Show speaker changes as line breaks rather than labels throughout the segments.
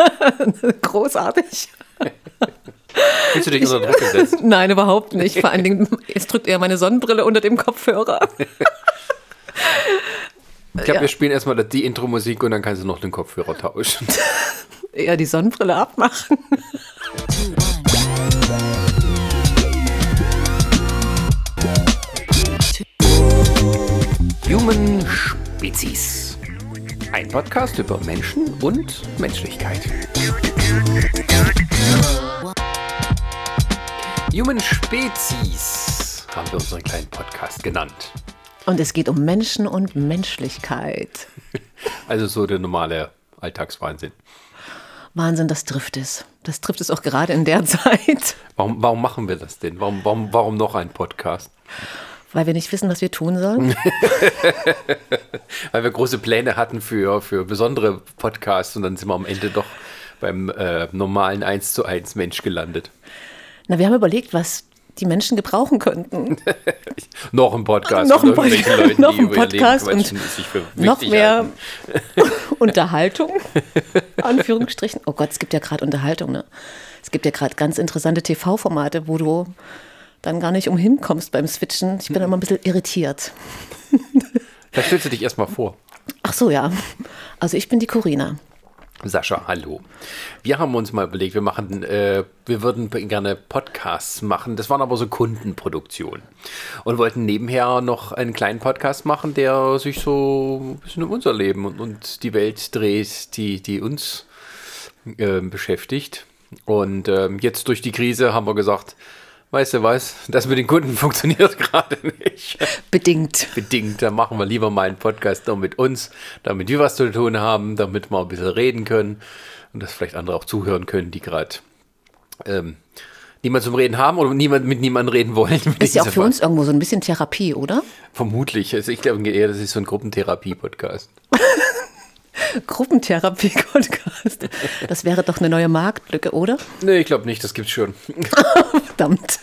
Großartig.
Fühlst du dich unter Druck gesetzt?
Nein, überhaupt nicht. Vor allen Dingen, es drückt eher meine Sonnenbrille unter dem Kopfhörer.
Ich glaube,
Ja.
wir spielen erstmal die Intro-Musik und dann kannst du noch den Kopfhörer tauschen.
Eher die Sonnenbrille abmachen.
Human Spezies. Ein Podcast über Menschen und Menschlichkeit. Human Spezies haben wir unseren kleinen Podcast genannt.
Und es geht um Menschen und Menschlichkeit.
Also so der normale Alltagswahnsinn.
Wahnsinn, das trifft es. Das trifft es auch gerade in der Zeit,
Warum, warum machen wir das denn? Warum, warum, warum noch ein Podcast?
Weil wir nicht wissen, was wir tun sollen.
Weil wir große Pläne hatten für, für besondere Podcasts und dann sind wir am Ende doch beim äh, normalen 1 zu 1 Mensch gelandet.
Na, wir haben überlegt, was die Menschen gebrauchen könnten.
Noch ein Podcast.
Noch ein Pod-
Leuten,
noch ein Podcast und Noch mehr. Unterhaltung, Anführungsstrichen. Oh Gott, es gibt ja gerade Unterhaltung, ne? Es gibt ja gerade ganz interessante TV-Formate, wo du dann gar nicht umhin kommst beim Switchen. Ich bin immer ein bisschen irritiert.
Da stellst du dich erstmal vor.
Ach so, ja. Also ich bin die Corina.
Sascha, hallo. Wir haben uns mal überlegt, wir machen, äh, wir würden gerne Podcasts machen. Das waren aber so Kundenproduktionen. Und wollten nebenher noch einen kleinen Podcast machen, der sich so ein bisschen um unser Leben und, und die Welt dreht, die, die uns äh, beschäftigt. Und ähm, jetzt durch die Krise haben wir gesagt, weißt du was, das mit den Kunden funktioniert gerade nicht.
Bedingt.
Bedingt, dann machen wir lieber mal einen Podcast nur mit uns, damit wir was zu tun haben, damit wir ein bisschen reden können und dass vielleicht andere auch zuhören können, die gerade ähm, niemand zum Reden haben oder niemand mit niemandem reden wollen.
Ist ja auch für uns irgendwo so ein bisschen Therapie, oder?
Vermutlich. Also ich glaube eher, das ist so ein Gruppentherapie-Podcast.
Gruppentherapie-Podcast. Das wäre doch eine neue Marktlücke, oder?
Nee, ich glaube nicht, das gibt's schon.
Verdammt.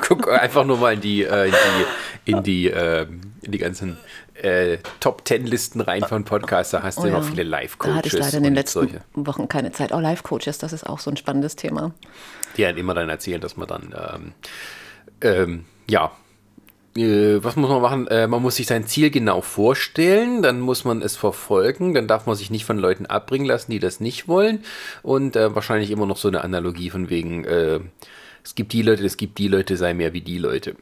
Guck einfach nur mal in die, äh, in die, in die, ähm, in die ganzen äh, Top Ten Listen rein von Podcasts. Da hast du
Oh ja.
viele
Da
Live-Coaches.
hatte ich leider in den letzten
solche.
Wochen keine Zeit. Auch Live-Coaches, das ist auch so ein spannendes Thema.
die halt immer dann erzählen, dass man dann, ähm, ähm, ja, äh, was muss man machen? Äh, man muss sich sein Ziel genau vorstellen, dann muss man es verfolgen, dann darf man sich nicht von Leuten abbringen lassen, die das nicht wollen und äh, wahrscheinlich immer noch so eine Analogie von wegen, äh, es gibt die Leute, es gibt die Leute, sei mehr wie die Leute.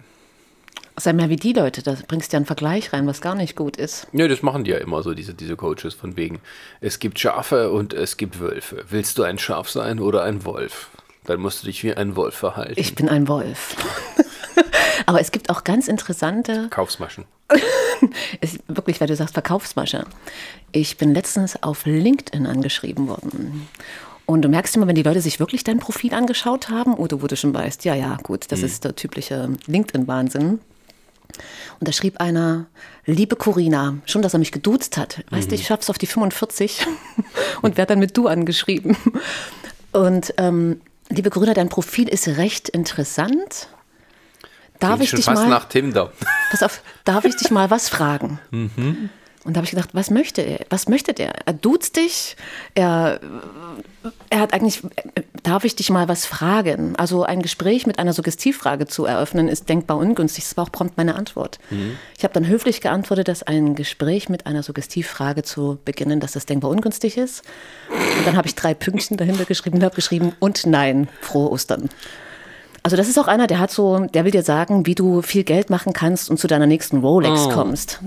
Sei mehr wie die Leute, da bringst du ja einen Vergleich rein, was gar nicht gut ist.
Ja, das machen die ja immer so, diese, diese Coaches, von wegen, es gibt Schafe und es gibt Wölfe. Willst du ein Schaf sein oder ein Wolf? Dann musst du dich wie ein Wolf verhalten.
Ich bin ein Wolf. Aber es gibt auch ganz interessante,
Kaufsmaschen.
ist wirklich, weil du sagst Verkaufsmasche. Ich bin letztens auf LinkedIn angeschrieben worden. Und du merkst immer, wenn die Leute sich wirklich dein Profil angeschaut haben, oder wo du schon weißt, ja, ja, gut, das ist der typische LinkedIn-Wahnsinn. Und da schrieb einer, liebe Corina, schon, dass er mich geduzt hat. Weißt du, ich schaff's auf die 45 und werde dann mit du angeschrieben. Und ähm, liebe Corina, dein Profil ist recht interessant. Darf
Klingt
ich
schon
dich
fast
mal,
nach Tinder.
pass auf, darf ich dich mal was fragen? Und da habe ich gedacht, was möchte er? Was möchte der? Er duzt dich, er, er hat eigentlich, darf ich dich mal was fragen? Also ein Gespräch mit einer Suggestivfrage zu eröffnen, ist denkbar ungünstig. Das war auch prompt meine Antwort. Ich habe dann höflich geantwortet, dass ein Gespräch mit einer Suggestivfrage zu beginnen, dass das denkbar ungünstig ist. Und dann habe ich drei Pünktchen dahinter geschrieben und habe geschrieben, und nein, frohe Ostern. Also das ist auch einer, der hat so, der will dir sagen, wie du viel Geld machen kannst und zu deiner nächsten Rolex kommst.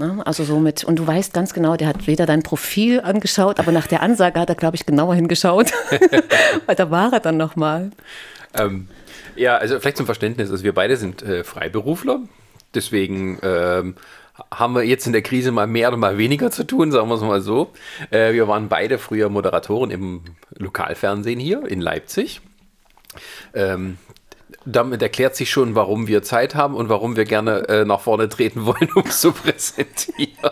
Ne? Also so mit, und du weißt ganz genau, der hat weder dein Profil angeschaut, aber nach der Ansage hat er, glaube ich, genauer hingeschaut. Weil da war er dann nochmal.
Ähm, ja, also vielleicht zum Verständnis, also wir beide sind äh, Freiberufler, deswegen ähm, haben wir jetzt in der Krise mal mehr oder mal weniger zu tun, sagen wir es mal so. Äh, wir waren beide früher Moderatoren im Lokalfernsehen hier in Leipzig. Ähm, damit erklärt sich schon, warum wir Zeit haben und warum wir gerne äh, nach vorne treten wollen, um es zu präsentieren.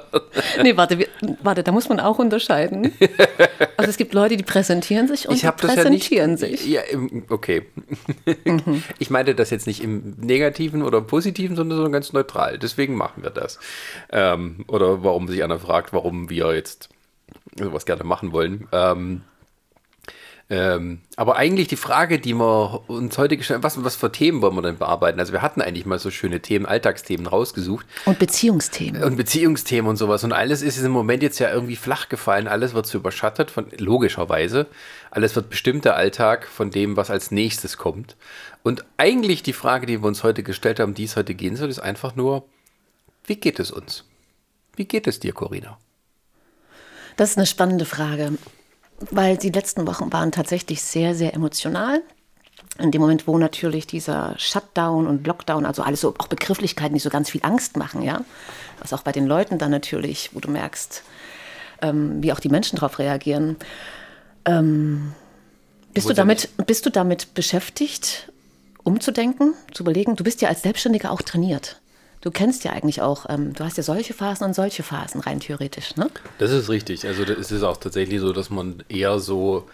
Nee, warte, wir, warte, da muss man auch unterscheiden. Also es gibt Leute, die präsentieren sich und
ich
die
das ja nicht.
präsentieren sich.
Ja, okay. Ich meinte das jetzt nicht im Negativen oder Positiven, sondern so ganz neutral. Deswegen machen wir das. Ähm, oder warum sich einer fragt, warum wir jetzt sowas gerne machen wollen. Ähm, Ähm, aber eigentlich die Frage, die wir uns heute gestellt haben, was, was für Themen wollen wir denn bearbeiten? Also wir hatten eigentlich mal so schöne Themen, Alltagsthemen rausgesucht.
Und Beziehungsthemen.
Und Beziehungsthemen und sowas. Und alles ist im Moment jetzt ja irgendwie flach gefallen. Alles wird so überschattet von, logischerweise. Alles wird bestimmt der Alltag von dem, was als nächstes kommt. Und eigentlich die Frage, die wir uns heute gestellt haben, die es heute gehen soll, ist einfach nur, wie geht es uns? Wie geht es dir, Corinna?
Das ist eine spannende Frage weil die letzten Wochen waren tatsächlich sehr, sehr emotional. In dem Moment, wo natürlich dieser Shutdown und Lockdown, also alles so auch Begrifflichkeiten, die so ganz viel Angst machen, ja, was auch bei den Leuten dann natürlich, wo du merkst, ähm, wie auch die Menschen darauf reagieren. Ähm, bist, du damit, bist du damit beschäftigt, umzudenken, zu überlegen? Du bist ja als Selbstständiger auch trainiert. Du kennst ja eigentlich auch, ähm, du hast ja solche Phasen und solche Phasen rein theoretisch, ne?
Das ist richtig. Also es ist auch tatsächlich so, dass man eher so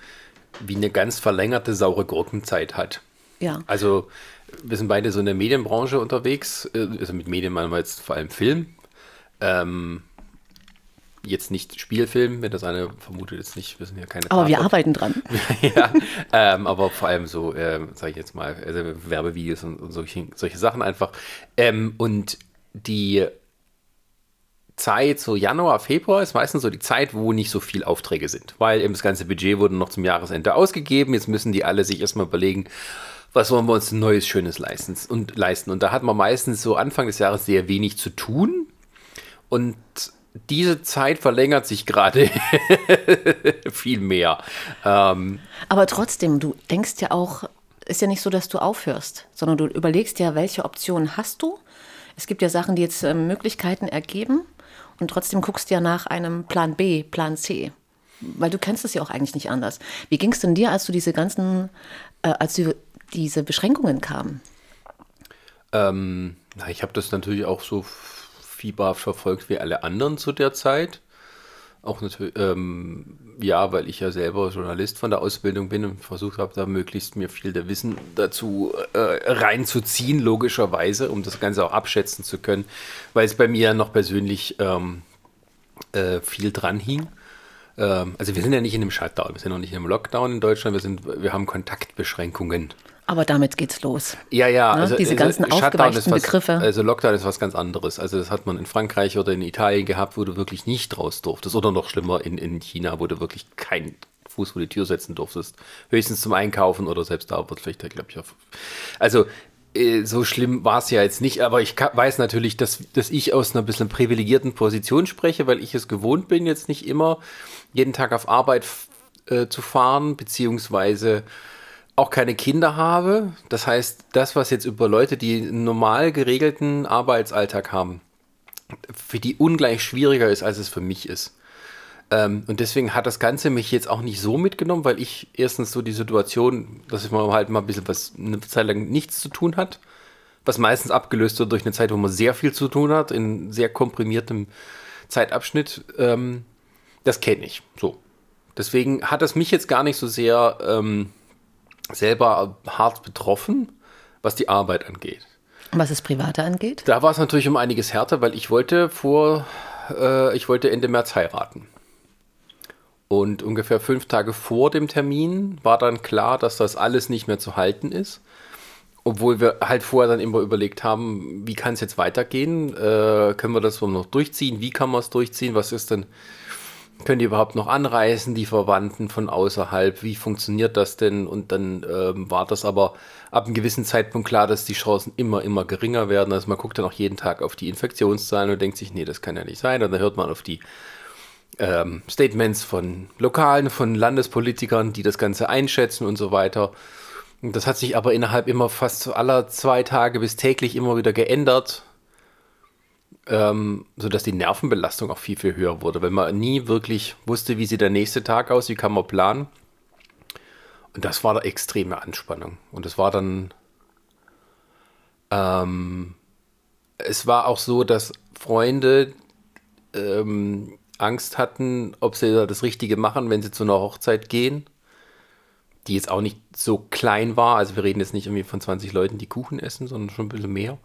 wie eine ganz verlängerte saure Gurkenzeit hat.
Ja.
Also wir sind beide so in der Medienbranche unterwegs. Äh, also mit Medien meinen wir jetzt vor allem Film. Ähm, jetzt nicht Spielfilm, wenn das eine vermutet, jetzt nicht, wir sind ja keine.
Aber Tatort. wir arbeiten dran.
ja, ähm, aber vor allem so, ähm, sage ich jetzt mal, also Werbevideos und, und solche, solche Sachen einfach. Ähm, und die Zeit, so Januar, Februar, ist meistens so die Zeit, wo nicht so viel Aufträge sind, weil eben das ganze Budget wurde noch zum Jahresende ausgegeben. Jetzt müssen die alle sich erstmal überlegen, was wollen wir uns Neues, Schönes leisten und leisten. Und da hat man meistens so Anfang des Jahres sehr wenig zu tun. Und diese Zeit verlängert sich gerade viel mehr. Ähm,
Aber trotzdem, du denkst ja auch, ist ja nicht so, dass du aufhörst, sondern du überlegst ja, welche Optionen hast du. Es gibt ja Sachen, die jetzt äh, Möglichkeiten ergeben und trotzdem guckst du ja nach einem Plan B, Plan C. Weil du kennst es ja auch eigentlich nicht anders. Wie ging es denn dir, als du diese ganzen, äh, als du diese Beschränkungen kamen?
Ähm, na, ich habe das natürlich auch so fieberhaft verfolgt wie alle anderen zu der Zeit. Auch natürlich, ähm, ja, weil ich ja selber Journalist von der Ausbildung bin und versucht habe, da möglichst mir viel der Wissen dazu äh, reinzuziehen, logischerweise, um das Ganze auch abschätzen zu können, weil es bei mir noch persönlich ähm, äh, viel dran hing. Ähm, also wir sind ja nicht in einem Shutdown, wir sind noch nicht in einem Lockdown in Deutschland, wir, sind, wir haben Kontaktbeschränkungen.
Aber damit geht's los.
Ja, ja.
Ne? Also, Diese ganzen also, aufgeweichten
was,
Begriffe.
Also Lockdown ist was ganz anderes. Also das hat man in Frankreich oder in Italien gehabt, wo du wirklich nicht raus durftest. Oder noch schlimmer in, in China, wo du wirklich keinen Fuß vor die Tür setzen durftest. Höchstens zum Einkaufen oder selbst da wird vielleicht, glaube ich, auf. Also äh, so schlimm war es ja jetzt nicht, aber ich weiß natürlich, dass, dass ich aus einer bisschen privilegierten Position spreche, weil ich es gewohnt bin, jetzt nicht immer jeden Tag auf Arbeit äh, zu fahren, beziehungsweise auch keine Kinder habe. Das heißt, das, was jetzt über Leute, die einen normal geregelten Arbeitsalltag haben, für die ungleich schwieriger ist, als es für mich ist. Ähm, und deswegen hat das Ganze mich jetzt auch nicht so mitgenommen, weil ich erstens so die Situation, dass man halt mal ein bisschen was, eine Zeit lang nichts zu tun hat, was meistens abgelöst wird durch eine Zeit, wo man sehr viel zu tun hat, in sehr komprimiertem Zeitabschnitt, ähm, das kenne ich. So. Deswegen hat das mich jetzt gar nicht so sehr ähm, selber hart betroffen, was die Arbeit angeht.
Was das Private angeht?
Da war es natürlich um einiges härter, weil ich wollte vor, äh, ich wollte Ende März heiraten. Und ungefähr fünf Tage vor dem Termin war dann klar, dass das alles nicht mehr zu halten ist. Obwohl wir halt vorher dann immer überlegt haben, wie kann es jetzt weitergehen? Äh, können wir das noch durchziehen? Wie kann man es durchziehen? Was ist denn können die überhaupt noch anreisen, die Verwandten von außerhalb? Wie funktioniert das denn? Und dann ähm, war das aber ab einem gewissen Zeitpunkt klar, dass die Chancen immer, immer geringer werden. Also man guckt dann auch jeden Tag auf die Infektionszahlen und denkt sich, nee, das kann ja nicht sein. Und dann hört man auf die ähm, Statements von Lokalen, von Landespolitikern, die das Ganze einschätzen und so weiter. Und das hat sich aber innerhalb immer fast aller zwei Tage bis täglich immer wieder geändert ähm, sodass die Nervenbelastung auch viel, viel höher wurde, weil man nie wirklich wusste, wie sieht der nächste Tag aus, wie kann man planen. Und das war eine extreme Anspannung. Und es war dann, ähm, es war auch so, dass Freunde ähm, Angst hatten, ob sie das Richtige machen, wenn sie zu einer Hochzeit gehen, die jetzt auch nicht so klein war. Also wir reden jetzt nicht irgendwie von 20 Leuten, die Kuchen essen, sondern schon ein bisschen mehr.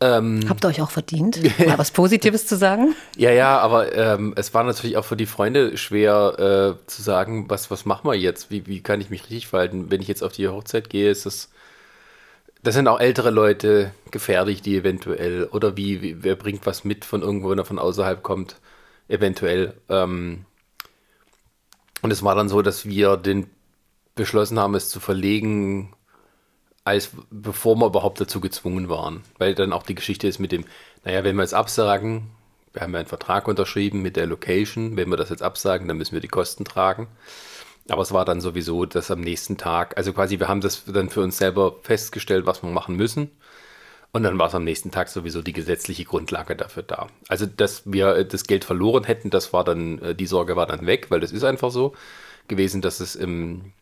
Ähm, Habt ihr euch auch verdient, mal was Positives zu sagen?
Ja, ja, aber ähm, es war natürlich auch für die Freunde schwer äh, zu sagen, was, was machen wir jetzt? Wie, wie kann ich mich richtig verhalten? Wenn ich jetzt auf die Hochzeit gehe, ist das. Das sind auch ältere Leute gefährlich, die eventuell, oder wie, wie wer bringt was mit von irgendwo, wenn er von außerhalb kommt, eventuell. Ähm, und es war dann so, dass wir den beschlossen haben, es zu verlegen als bevor wir überhaupt dazu gezwungen waren. Weil dann auch die Geschichte ist mit dem, naja, wenn wir jetzt absagen, wir haben ja einen Vertrag unterschrieben mit der Location, wenn wir das jetzt absagen, dann müssen wir die Kosten tragen. Aber es war dann sowieso, dass am nächsten Tag, also quasi, wir haben das dann für uns selber festgestellt, was wir machen müssen. Und dann war es am nächsten Tag sowieso die gesetzliche Grundlage dafür da. Also, dass wir das Geld verloren hätten, das war dann, äh, die Sorge war dann weg, weil das ist einfach so gewesen, dass es im,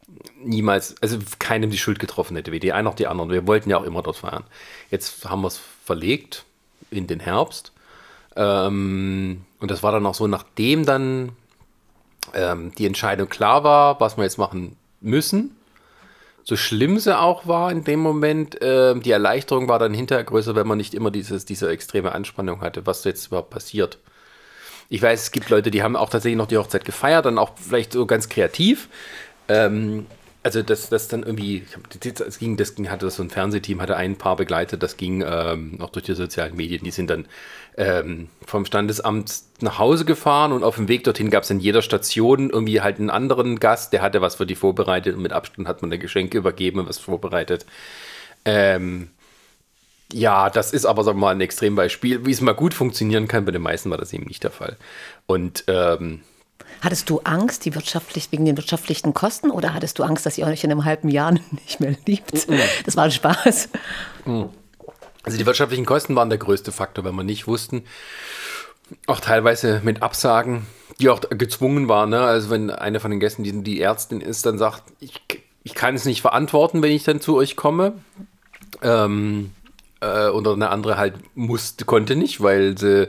niemals, also keinem die Schuld getroffen hätte, weder die einen noch die anderen. Wir wollten ja auch immer dort feiern. Jetzt haben wir es verlegt in den Herbst. Ähm, und das war dann auch so, nachdem dann ähm, die Entscheidung klar war, was wir jetzt machen müssen. So schlimm sie auch war in dem Moment, äh, die Erleichterung war dann hinterher größer, wenn man nicht immer dieses, diese extreme Anspannung hatte, was jetzt überhaupt passiert. Ich weiß, es gibt Leute, die haben auch tatsächlich noch die Hochzeit gefeiert, dann auch vielleicht so ganz kreativ. Ähm, also das, das dann irgendwie, das ging, das ging, hatte so ein Fernsehteam, hatte ein Paar begleitet, das ging ähm, auch durch die sozialen Medien, die sind dann ähm, vom Standesamt nach Hause gefahren und auf dem Weg dorthin gab es in jeder Station irgendwie halt einen anderen Gast, der hatte was für die vorbereitet und mit Abstand hat man da Geschenke übergeben und was vorbereitet. Ähm, ja, das ist aber, sagen wir mal, ein Extrembeispiel. Wie es mal gut funktionieren kann, bei den meisten war das eben nicht der Fall. Und ähm,
Hattest du Angst die wirtschaftlich, wegen den wirtschaftlichen Kosten oder hattest du Angst, dass ihr euch in einem halben Jahr nicht mehr liebt? Mm -mm. Das war ein Spaß.
Mm. Also die wirtschaftlichen Kosten waren der größte Faktor, weil wir nicht wussten, auch teilweise mit Absagen, die auch gezwungen waren. Ne? Also wenn eine von den Gästen, die, die Ärztin ist, dann sagt, ich, ich kann es nicht verantworten, wenn ich dann zu euch komme. Ähm, äh, oder eine andere halt musste, konnte nicht, weil sie,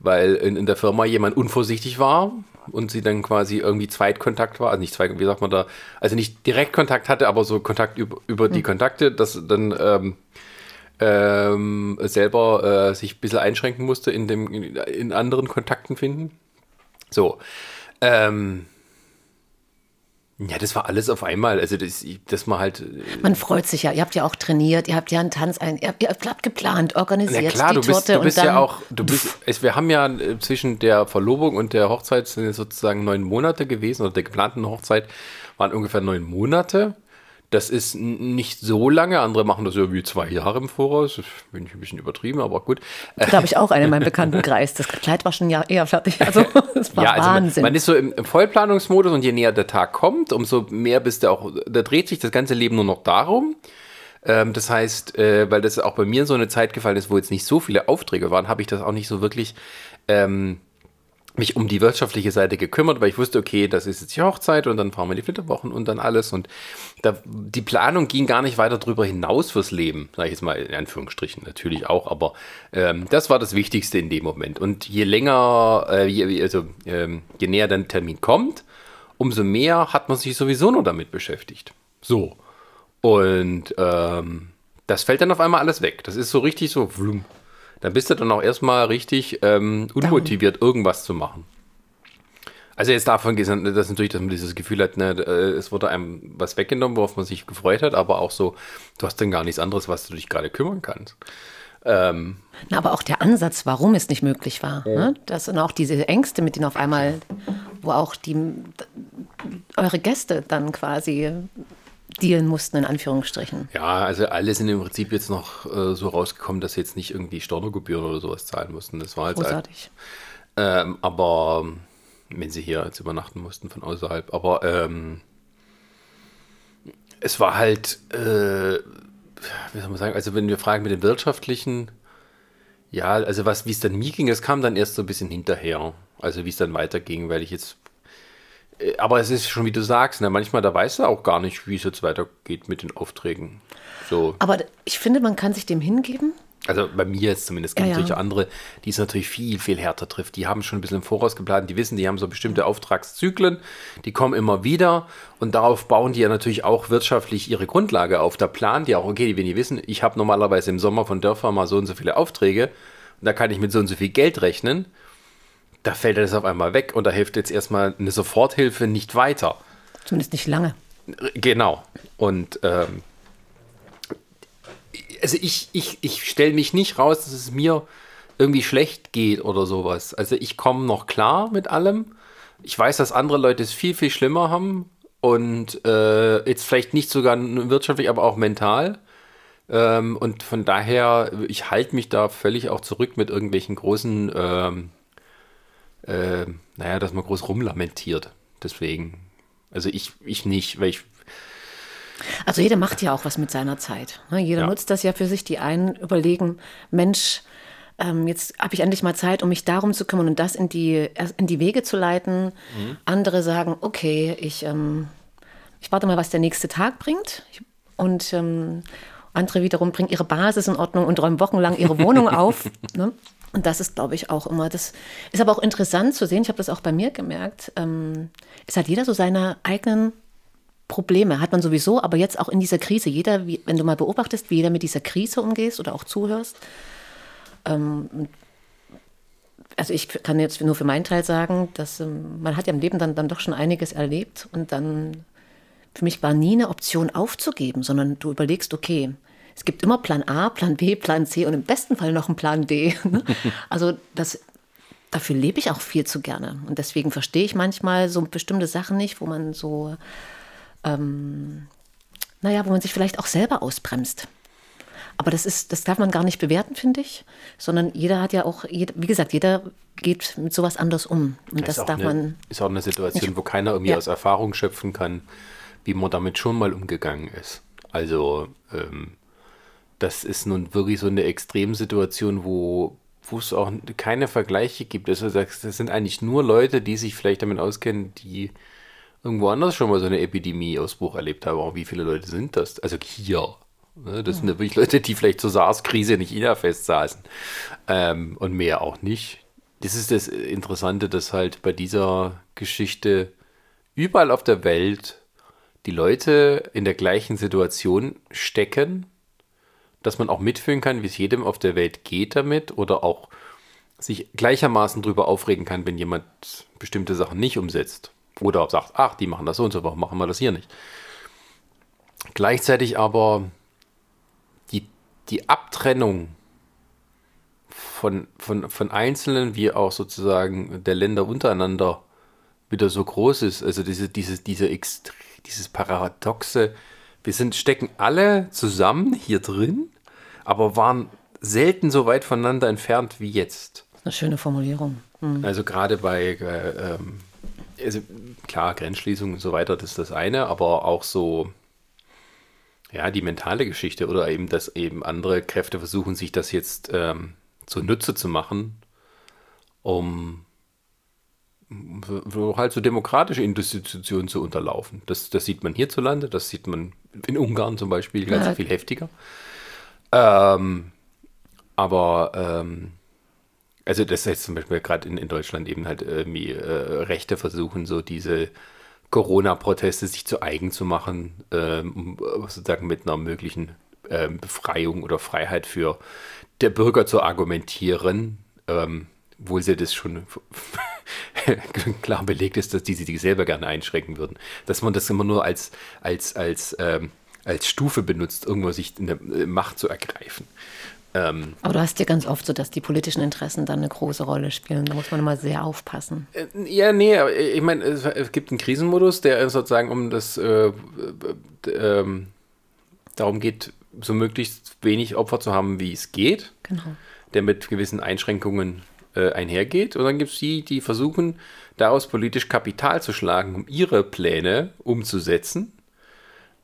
weil in, in der Firma jemand unvorsichtig war und sie dann quasi irgendwie Zweitkontakt war, also nicht Zweit, wie sagt man da, also nicht Direktkontakt hatte, aber so Kontakt über, über die hm. Kontakte, dass dann ähm, ähm, selber äh, sich ein bisschen einschränken musste in dem in, in anderen Kontakten finden. So. Ähm, ja, das war alles auf einmal. Also, das, das mal halt. Äh,
Man freut sich ja. Ihr habt ja auch trainiert, ihr habt ja einen Tanz, ein, ihr, ihr habt geplant, organisiert.
Ja, klar, die du bist, Torte du bist ja auch. Du bist, es, wir haben ja äh, zwischen der Verlobung und der Hochzeit sind sozusagen neun Monate gewesen, oder der geplanten Hochzeit waren ungefähr neun Monate. Das ist nicht so lange. Andere machen das irgendwie zwei Jahre im Voraus. Das bin ich ein bisschen übertrieben, aber gut.
Da habe ich auch einen in meinem Bekanntenkreis. Das Kleid war schon ja eher fertig. Also, das war ja, also Wahnsinn.
Man, man, ist so im, im, Vollplanungsmodus und je näher der Tag kommt, umso mehr bist du auch, da dreht sich das ganze Leben nur noch darum. Ähm, das heißt, äh, weil das auch bei mir so eine Zeit gefallen ist, wo jetzt nicht so viele Aufträge waren, habe ich das auch nicht so wirklich ähm, mich um die wirtschaftliche Seite gekümmert, weil ich wusste, okay, das ist jetzt die Hochzeit und dann fahren wir die Flitterwochen und dann alles. Und da, die Planung ging gar nicht weiter drüber hinaus fürs Leben, sage ich jetzt mal in Anführungsstrichen, natürlich auch, aber ähm, das war das Wichtigste in dem Moment. Und je länger, äh, je, also, ähm, je näher dann Termin kommt, umso mehr hat man sich sowieso nur damit beschäftigt. So. Und ähm, das fällt dann auf einmal alles weg. Das ist so richtig so, vlum, dann bist du dann auch erstmal richtig ähm, unmotiviert, irgendwas zu machen. Also jetzt davon geht das natürlich, dass man dieses Gefühl hat, ne, äh, es wurde einem was weggenommen, worauf man sich gefreut hat, aber auch so, du hast dann gar nichts anderes, was du dich gerade kümmern kannst.
Ähm, Na, aber auch der Ansatz, warum es nicht möglich war. Ja. Ne? Das sind auch diese Ängste, mit denen auf einmal, wo auch die eure Gäste dann quasi dealen mussten, in Anführungsstrichen.
Ja, also alle sind im Prinzip jetzt noch äh, so rausgekommen, dass sie jetzt nicht irgendwie Stornogebühren oder sowas zahlen mussten. Das war jetzt
Großartig.
Halt, ähm, aber wenn sie hier jetzt übernachten mussten von außerhalb. Aber ähm, es war halt, äh, wie soll man sagen, also wenn wir fragen mit den wirtschaftlichen, ja, also was, wie es dann mir ging, es kam dann erst so ein bisschen hinterher. Also wie es dann weiterging, weil ich jetzt aber es ist schon, wie du sagst, ne, manchmal da weißt du auch gar nicht, wie es jetzt weitergeht mit den Aufträgen. So.
Aber ich finde, man kann sich dem hingeben
Also bei mir jetzt zumindest. Es gibt
Ja, ja.
natürlich andere, die es natürlich viel, viel härter trifft. Die haben schon ein bisschen im Voraus geplant. Die wissen, die haben so bestimmte Auftragszyklen. Die kommen immer wieder. Und darauf bauen die ja natürlich auch wirtschaftlich ihre Grundlage auf. Da planen die auch, okay, wenn die wissen, ich habe normalerweise im Sommer von Dörfern mal so und so viele Aufträge. Und da kann ich mit so und so viel Geld rechnen. Da fällt das auf einmal weg. Und da hilft jetzt erstmal eine Soforthilfe nicht weiter.
Zumindest nicht lange.
Genau. Und ähm, also ich, ich, ich stelle mich nicht raus, dass es mir irgendwie schlecht geht oder sowas. Also ich komme noch klar mit allem. Ich weiß, dass andere Leute es viel, viel schlimmer haben und äh, jetzt vielleicht nicht sogar wirtschaftlich, aber auch mental. Ähm, und von daher, ich halte mich da völlig auch zurück mit irgendwelchen großen, ähm, äh, naja, dass man groß rumlamentiert. Deswegen. Also ich, ich nicht, weil ich
Also jeder macht ja auch was mit seiner Zeit. ne? Jeder
Ja.
nutzt das ja für sich. Die einen überlegen, Mensch, ähm, jetzt habe ich endlich mal Zeit, um mich darum zu kümmern und das in die, in die Wege zu leiten.
Mhm.
Andere sagen, okay, ich, ähm, ich warte mal, was der nächste Tag bringt. Und ähm, andere wiederum bringen ihre Basis in Ordnung und räumen wochenlang ihre Wohnung auf. Ne? Und das ist, glaube ich, auch immer, das ist aber auch interessant zu sehen, ich habe das auch bei mir gemerkt, ähm, es hat jeder so seine eigenen Probleme hat man sowieso, aber jetzt auch in dieser Krise. Jeder, wie, wenn du mal beobachtest, wie jeder mit dieser Krise umgehst oder auch zuhörst. Ähm, also ich kann jetzt nur für meinen Teil sagen, dass ähm, man hat ja im Leben dann, dann doch schon einiges erlebt und dann für mich war nie eine Option aufzugeben, sondern du überlegst, okay, es gibt immer Plan A, Plan B, Plan C und im besten Fall noch einen Plan D. ne? Also das, dafür lebe ich auch viel zu gerne. Und deswegen verstehe ich manchmal so bestimmte Sachen nicht, wo man so naja, wo man sich vielleicht auch selber ausbremst. Aber das ist, das darf man gar nicht bewerten, finde ich, sondern jeder hat ja auch, wie gesagt, jeder geht mit sowas anders um. Und das,
ist auch
darf
eine,
man.
Ist auch eine Situation,
nicht-
wo keiner irgendwie
Ja.
aus Erfahrung schöpfen kann, wie man damit schon mal umgegangen ist. Also, ähm, das ist nun wirklich so eine Extremsituation, wo wo es auch keine Vergleiche gibt. Also, das sind eigentlich nur Leute, die sich vielleicht damit auskennen, die irgendwo anders schon mal so eine Epidemie-Ausbruch erlebt haben. Aber wie viele Leute sind das? Also hier. Ne? Das sind ja wirklich Leute, die vielleicht zur SARS-Krise in China festsaßen. Ähm, und mehr auch nicht. Das ist das Interessante, dass halt bei dieser Geschichte überall auf der Welt die Leute in der gleichen Situation stecken, dass man auch mitfühlen kann, wie es jedem auf der Welt geht damit oder auch sich gleichermaßen darüber aufregen kann, wenn jemand bestimmte Sachen nicht umsetzt. Oder sagt, ach, die machen das so und so, warum machen wir das hier nicht? Gleichzeitig aber die, die Abtrennung von, von, von Einzelnen wie auch sozusagen der Länder untereinander wieder so groß ist. Also diese, diese, diese dieses Paradoxe, wir sind, stecken alle zusammen hier drin, aber waren selten so weit voneinander entfernt wie jetzt.
Eine schöne Formulierung. Hm.
Also gerade bei, äh, ähm, also klar, Grenzschließung und so weiter, das ist das eine, aber auch so, ja, die mentale Geschichte oder eben, dass eben andere Kräfte versuchen, sich das jetzt ähm, zunutze zu machen, um halt so demokratische Institutionen zu unterlaufen. Das, das sieht man hierzulande, das sieht man in Ungarn zum Beispiel ganz
Ja.
viel heftiger. Ähm, aber ähm, also das heißt zum Beispiel gerade in, in Deutschland eben halt irgendwie äh, Rechte versuchen, so diese Corona-Proteste sich zu eigen zu machen, ähm, um äh, sozusagen mit einer möglichen ähm, Befreiung oder Freiheit für der Bürger zu argumentieren, ähm, obwohl sie das schon klar belegt ist, dass die sich selber gerne einschränken würden. Dass man das immer nur als, als, als, ähm, als Stufe benutzt, irgendwo sich in der äh, Macht zu ergreifen. Ähm,
Aber du hast ja ganz oft so, dass die politischen Interessen dann eine große Rolle spielen. Da muss man immer sehr aufpassen.
Äh, Ja, nee, aber ich meine, es, es gibt einen Krisenmodus, der sozusagen um das äh, äh, ähm, darum geht, so möglichst wenig Opfer zu haben, wie es geht,
Genau.
der mit gewissen Einschränkungen äh, einhergeht. Und dann gibt es die, die versuchen, daraus politisch Kapital zu schlagen, um ihre Pläne umzusetzen,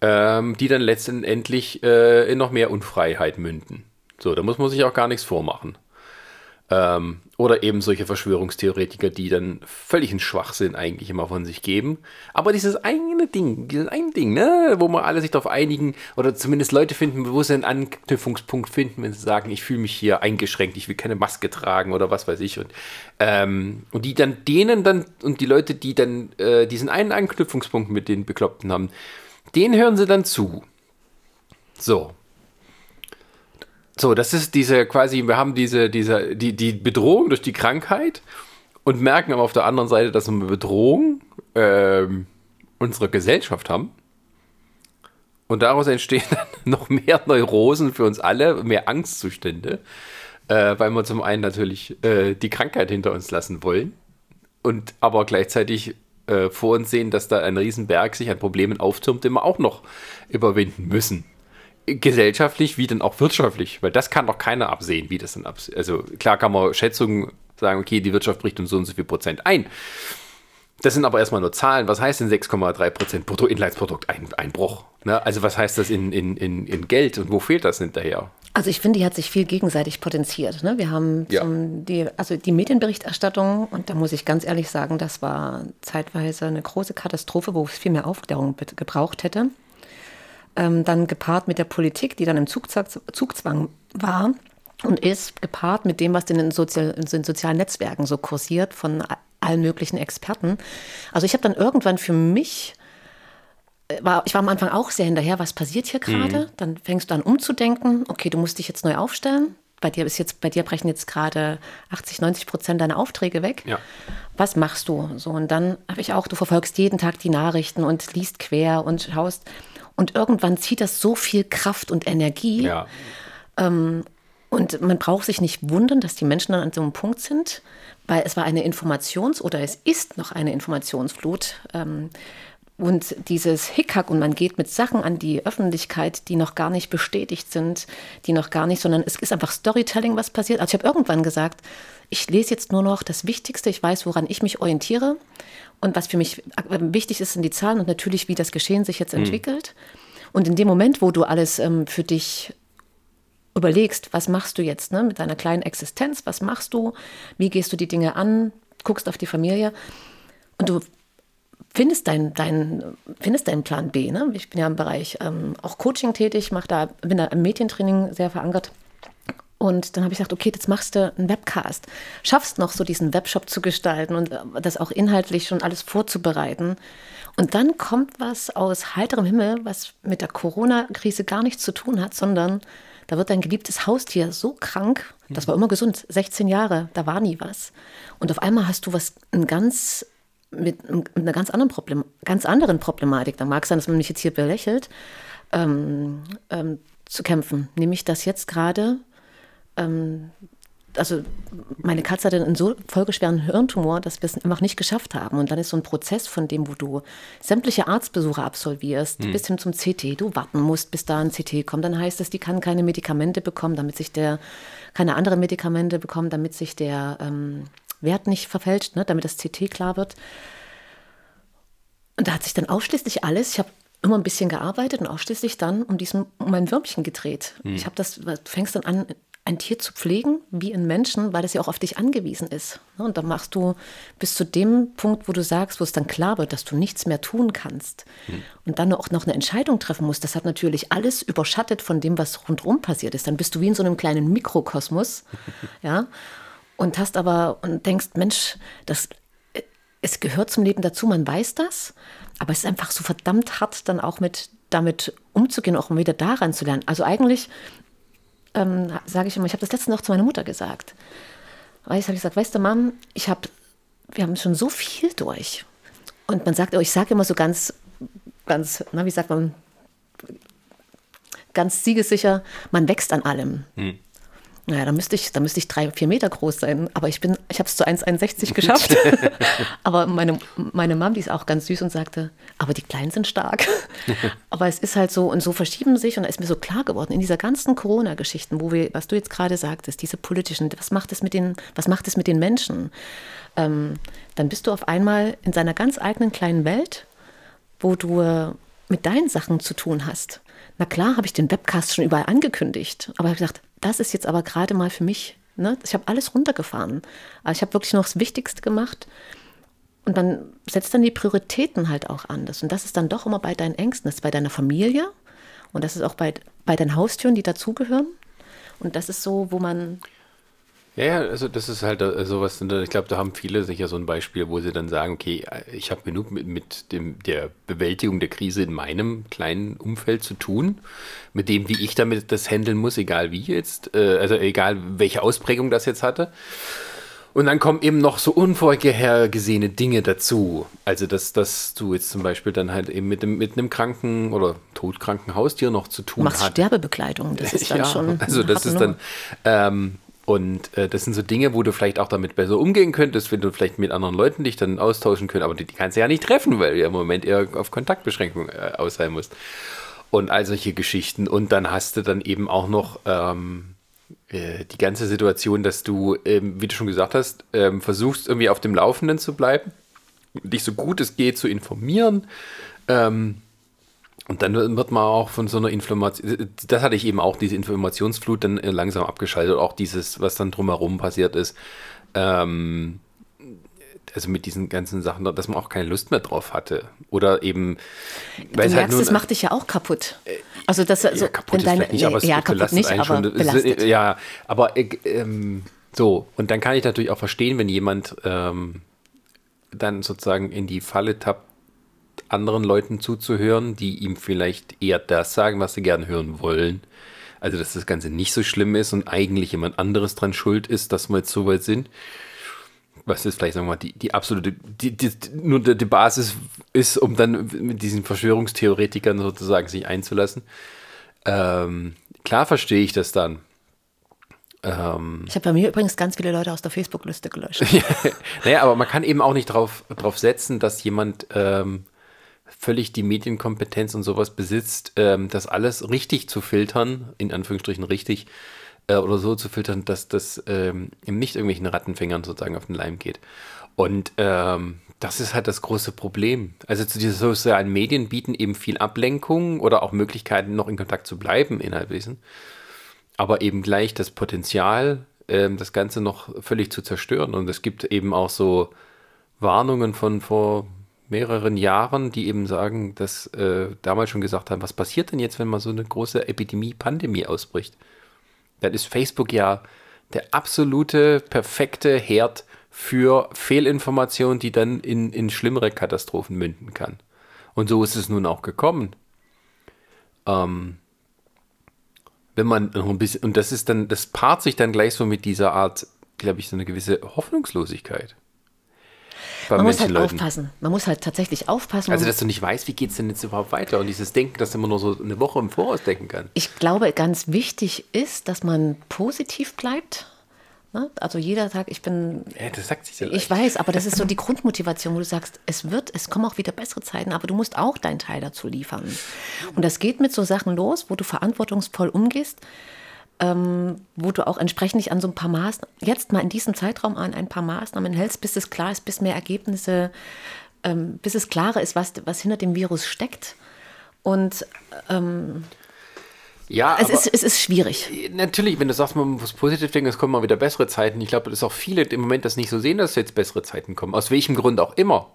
ähm, die dann letztendlich äh, in noch mehr Unfreiheit münden. So, da muss man sich auch gar nichts vormachen. Ähm, oder eben solche Verschwörungstheoretiker, die dann völligen Schwachsinn eigentlich immer von sich geben. Aber dieses eine Ding, dieses ein Ding, ne, wo man alle sich darauf einigen oder zumindest Leute finden, wo sie einen Anknüpfungspunkt finden, wenn sie sagen, ich fühle mich hier eingeschränkt, ich will keine Maske tragen oder was weiß ich. Und, ähm, und die dann denen dann, und die Leute, die dann äh, diesen einen Anknüpfungspunkt mit den Bekloppten haben, denen hören sie dann zu. So, so, das ist diese quasi, wir haben diese, diese, die, die Bedrohung durch die Krankheit und merken aber auf der anderen Seite, dass wir eine Bedrohung ähm, unserer Gesellschaft haben. Und daraus entstehen dann noch mehr Neurosen für uns alle, mehr Angstzustände, äh, weil wir zum einen natürlich äh, die Krankheit hinter uns lassen wollen und aber gleichzeitig äh, vor uns sehen, dass da ein Riesenberg sich an Problemen auftürmt, den wir auch noch überwinden müssen gesellschaftlich wie denn auch wirtschaftlich, weil das kann doch keiner absehen, wie das dann absehen. Also klar kann man Schätzungen sagen, okay, die Wirtschaft bricht um so und so viel Prozent ein. Das sind aber erstmal nur Zahlen. Was heißt denn 6,3 Prozent Bruttoinlandsprodukt Einbruch? Ne? Also was heißt das in, in, in, in Geld und wo fehlt das hinterher?
Also ich finde, die hat sich viel gegenseitig potenziert. Ne? Wir haben ja. die, also die Medienberichterstattung, und da muss ich ganz ehrlich sagen, das war zeitweise eine große Katastrophe, wo es viel mehr Aufklärung gebraucht hätte ähm, dann gepaart mit der Politik, die dann im Zugzwang, Zugzwang war und ist, gepaart mit dem, was in den, Sozial, in den sozialen Netzwerken so kursiert von allen möglichen Experten. Also ich habe dann irgendwann für mich äh, war, ich war am Anfang auch sehr hinterher, was passiert hier gerade? Mhm. Dann fängst du an umzudenken, okay, du musst dich jetzt neu aufstellen. Bei dir ist jetzt, bei dir brechen jetzt gerade 80, 90 Prozent deiner Aufträge weg. Ja. Was machst du? So, und dann habe ich auch, du verfolgst jeden Tag die Nachrichten und liest quer und schaust. Und irgendwann zieht das so viel Kraft und Energie. Ja. Ähm, und man braucht sich nicht wundern, dass die Menschen dann an so einem Punkt sind, weil es war eine Informations- oder es ist noch eine Informationsflut. Ähm, und dieses Hickhack und man geht mit Sachen an die Öffentlichkeit, die noch gar nicht bestätigt sind, die noch gar nicht, sondern es ist einfach Storytelling, was passiert. Also ich habe irgendwann gesagt, ich lese jetzt nur noch das Wichtigste, ich weiß, woran ich mich orientiere. Und was für mich wichtig ist, sind die Zahlen und natürlich, wie das Geschehen sich jetzt hm. entwickelt. Mhm. Und in dem Moment, wo du alles ähm, für dich überlegst, was machst du jetzt ne, mit deiner kleinen Existenz, was machst du, wie gehst du die Dinge an, guckst auf die Familie und du findest, dein, dein, findest deinen Plan B. Ne? Ich bin ja im Bereich ähm, auch Coaching tätig, mach da, bin da im Medientraining sehr verankert. Und dann habe ich gesagt, okay, jetzt machst du einen Webcast. Schaffst noch so diesen Webshop zu gestalten und äh, das auch inhaltlich schon alles vorzubereiten. Und dann kommt was aus heiterem Himmel, was mit der Corona-Krise gar nichts zu tun hat, sondern da wird dein geliebtes Haustier so krank, das war immer gesund, 16 Jahre, da war nie was. Und auf einmal hast du was ein ganz mit, mit einer ganz anderen, Problem, ganz anderen Problematik, da mag es sein, dass man mich jetzt hier belächelt, ähm, ähm, zu kämpfen. Nämlich, dass jetzt gerade ähm, also meine Katze hatte einen so folgeschweren Hirntumor, dass wir es einfach nicht geschafft haben. Und dann ist so ein Prozess von dem, wo du sämtliche Arztbesuche absolvierst, hm. bis hin zum CT, du warten musst, bis da ein CT kommt. Dann heißt es, die kann keine Medikamente bekommen, damit sich der, keine anderen Medikamente bekommen, damit sich der ähm, Wert nicht verfälscht, ne, damit das CT klar wird. Und da hat sich dann ausschließlich alles, ich habe immer ein bisschen gearbeitet und ausschließlich dann um, diesen, um mein Würmchen gedreht. Hm. Ich habe das, du fängst dann an, ein Tier zu pflegen wie ein Menschen, weil das ja auch auf dich angewiesen ist. Ne, und dann machst du bis zu dem Punkt, wo du sagst, wo es dann klar wird, dass du nichts mehr tun kannst hm. und dann auch noch eine Entscheidung treffen musst. Das hat natürlich alles überschattet von dem, was rundherum passiert ist. Dann bist du wie in so einem kleinen Mikrokosmos, ja, und hast aber und denkst, Mensch, das es gehört zum Leben dazu, man weiß das, aber es ist einfach so verdammt hart, dann auch mit damit umzugehen, auch wieder daran zu lernen. Also eigentlich ähm, sage ich immer, ich habe das letzte noch zu meiner Mutter gesagt. Weil ich habe gesagt, weißt du, Mom, ich habe, wir haben schon so viel durch. Und man sagt, ich sage immer so ganz, ganz, na, wie sagt man, ganz siegessicher, man wächst an allem. Hm. Naja, da müsste ich, da müsste ich drei, vier Meter groß sein. Aber ich bin, ich habe es zu 1,61 geschafft. aber meine, meine Mom, die ist auch ganz süß und sagte, aber die Kleinen sind stark. aber es ist halt so, und so verschieben sich, und da ist mir so klar geworden, in dieser ganzen Corona-Geschichten, wo wir, was du jetzt gerade sagtest, diese politischen, was macht es mit den, was macht es mit den Menschen? Ähm, dann bist du auf einmal in seiner ganz eigenen kleinen Welt, wo du äh, mit deinen Sachen zu tun hast. Na klar, habe ich den Webcast schon überall angekündigt, aber ich habe gesagt, das ist jetzt aber gerade mal für mich Ne? Ich habe alles runtergefahren. Aber ich habe wirklich noch das Wichtigste gemacht. Und man setzt dann die Prioritäten halt auch anders. Und das ist dann doch immer bei deinen Ängsten. Das ist bei deiner Familie und das ist auch bei, bei den Haustüren, die dazugehören. Und das ist so, wo man
ja, ja, also das ist halt äh, sowas, ich glaube, da haben viele sicher so ein Beispiel, wo sie dann sagen, okay, ich habe genug mit, mit dem, der Bewältigung der Krise in meinem kleinen Umfeld zu tun, mit dem, wie ich damit das handeln muss, egal wie jetzt, äh, also egal welche Ausprägung das jetzt hatte. Und dann kommen eben noch so unvorhergesehene Dinge dazu. Also, dass, dass du jetzt zum Beispiel dann halt eben mit, dem, mit einem kranken oder todkranken Haustier noch zu tun hast.
Machst Sterbebekleidung, das ist dann
ja,
schon.
Also, das ist dann. Ähm, und äh, das sind so Dinge, wo du vielleicht auch damit besser umgehen könntest, wenn du vielleicht mit anderen Leuten dich dann austauschen könntest. Aber die, die kannst du ja nicht treffen, weil du im Moment eher auf Kontaktbeschränkung äh, aus musst. Und all solche Geschichten. Und dann hast du dann eben auch noch ähm, äh, die ganze Situation, dass du, ähm, wie du schon gesagt hast, ähm, versuchst irgendwie auf dem Laufenden zu bleiben, dich so gut es geht zu informieren. Ähm, und dann wird man auch von so einer Information, das hatte ich eben auch, diese Informationsflut dann äh, langsam abgeschaltet, auch dieses, was dann drumherum passiert ist. Ähm, also mit diesen ganzen Sachen, dass man auch keine Lust mehr drauf hatte. Oder eben.
Du halt merkst, es macht dich ja auch kaputt. Also das also,
ja, kaputt deine, nicht, aber
ja, kaputt nicht, aber schon, belastet.
Ja, aber ähm, so. Und dann kann ich natürlich auch verstehen, wenn jemand ähm, dann sozusagen in die Falle tappt, anderen Leuten zuzuhören, die ihm vielleicht eher das sagen, was sie gerne hören wollen. Also, dass das Ganze nicht so schlimm ist und eigentlich jemand anderes dran schuld ist, dass wir jetzt so weit sind. Was ist vielleicht, sagen wir mal, die, die absolute, die, die, nur die, Basis ist, um dann mit diesen Verschwörungstheoretikern sozusagen sich einzulassen. Ähm, klar verstehe ich das dann.
Ähm, ich habe bei mir übrigens ganz viele Leute aus der Facebook-Liste gelöscht.
naja, aber man kann eben auch nicht darauf drauf setzen, dass jemand ähm, völlig die Medienkompetenz und sowas besitzt, ähm, das alles richtig zu filtern, in Anführungsstrichen richtig, äh, oder so zu filtern, dass das ähm, eben nicht irgendwelchen Rattenfängern sozusagen auf den Leim geht. Und ähm, das ist halt das große Problem. Also zu diesen sozialen Medien bieten eben viel Ablenkung oder auch Möglichkeiten, noch in Kontakt zu bleiben inhaltlich. Aber eben gleich das Potenzial, ähm, das Ganze noch völlig zu zerstören. Und es gibt eben auch so Warnungen von vor mehreren Jahren, die eben sagen, dass äh, damals schon gesagt haben, was passiert denn jetzt, wenn mal so eine große Epidemie, Pandemie ausbricht? Dann ist Facebook ja der absolute, perfekte Herd für Fehlinformationen, die dann in, in schlimmere Katastrophen münden kann. Und so ist es nun auch gekommen. Ähm, wenn man noch ein bisschen, und das ist dann, das paart sich dann gleich so mit dieser Art, glaube ich, so eine gewisse Hoffnungslosigkeit
man muss halt Leuten. aufpassen. Man muss halt tatsächlich aufpassen.
Also, dass du nicht weißt, wie geht es denn jetzt überhaupt weiter? Und dieses Denken, dass man nur so eine Woche im Voraus denken kann.
Ich glaube, ganz wichtig ist, dass man positiv bleibt. Ne? Also jeder Tag, ich bin.
Ja, das sagt sich ja
Ich weiß, aber das ist so die Grundmotivation, wo du sagst, es wird, es kommen auch wieder bessere Zeiten, aber du musst auch deinen Teil dazu liefern. Und das geht mit so Sachen los, wo du verantwortungsvoll umgehst ähm, wo du auch entsprechend dich an so ein paar Maßnahmen, jetzt mal in diesem Zeitraum an ein paar Maßnahmen hältst, bis es klar ist, bis mehr Ergebnisse, ähm, bis es klarer ist, was, was hinter dem Virus steckt. Und ähm,
ja,
es, ist, es ist schwierig.
Natürlich, wenn du sagst, man muss positiv denken, es kommen mal wieder bessere Zeiten. Ich glaube, dass auch viele im Moment das nicht so sehen, dass jetzt bessere Zeiten kommen. Aus welchem Grund auch immer.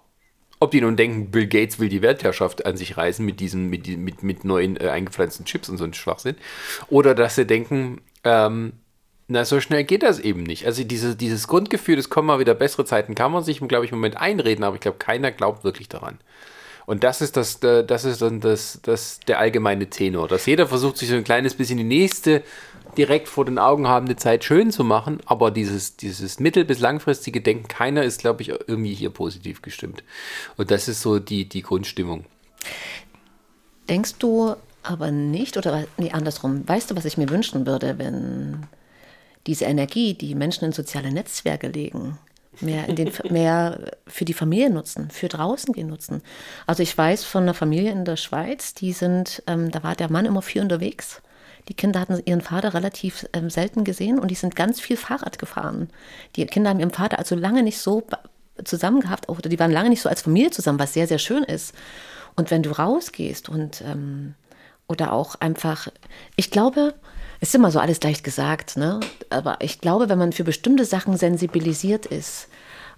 Ob die nun denken, Bill Gates will die Weltherrschaft an sich reißen mit diesen, mit, mit, mit neuen äh, eingepflanzten Chips und so ein Schwachsinn. Oder dass sie denken, ähm, na, so schnell geht das eben nicht. Also diese, dieses Grundgefühl, es kommen mal wieder bessere Zeiten, kann man sich, glaube ich, im Moment einreden, aber ich glaube, keiner glaubt wirklich daran. Und das ist das, äh, das ist dann das, das der allgemeine Tenor, dass jeder versucht, sich so ein kleines bisschen die nächste direkt vor den Augen habende Zeit schön zu machen, aber dieses, dieses mittel- bis langfristige Denken, keiner ist, glaube ich, irgendwie hier positiv gestimmt. Und das ist so die, die Grundstimmung.
Denkst du aber nicht, oder nee, andersrum, weißt du, was ich mir wünschen würde, wenn diese Energie, die Menschen in soziale Netzwerke legen, mehr, in den, mehr für die Familie nutzen, für draußen gehen nutzen. Also ich weiß von einer Familie in der Schweiz, die sind, ähm, da war der Mann immer viel unterwegs die Kinder hatten ihren Vater relativ ähm, selten gesehen und die sind ganz viel Fahrrad gefahren. Die Kinder haben ihren Vater also lange nicht so zusammen gehabt, oder die waren lange nicht so als Familie zusammen, was sehr, sehr schön ist. Und wenn du rausgehst und ähm, oder auch einfach, ich glaube, Es ist immer so alles leicht gesagt, ne? Aber ich glaube, wenn man für bestimmte Sachen sensibilisiert ist,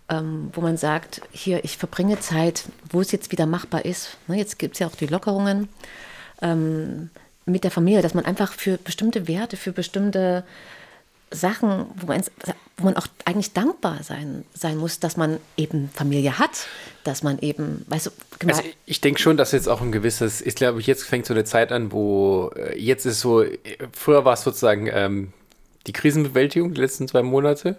ähm, wo man sagt, hier, ich verbringe Zeit, wo es jetzt wieder machbar ist. Ne? Jetzt gibt es ja auch die Lockerungen ähm, mit der Familie, dass man einfach für bestimmte Werte, für bestimmte Sachen, wo man, wo man auch eigentlich dankbar sein, sein muss, dass man eben Familie hat, dass man eben, weißt du,
also ich denke schon, dass jetzt auch ein gewisses, ich glaube, jetzt fängt so eine Zeit an, wo äh, jetzt ist so, früher war es sozusagen ähm, die Krisenbewältigung die letzten zwei Monate.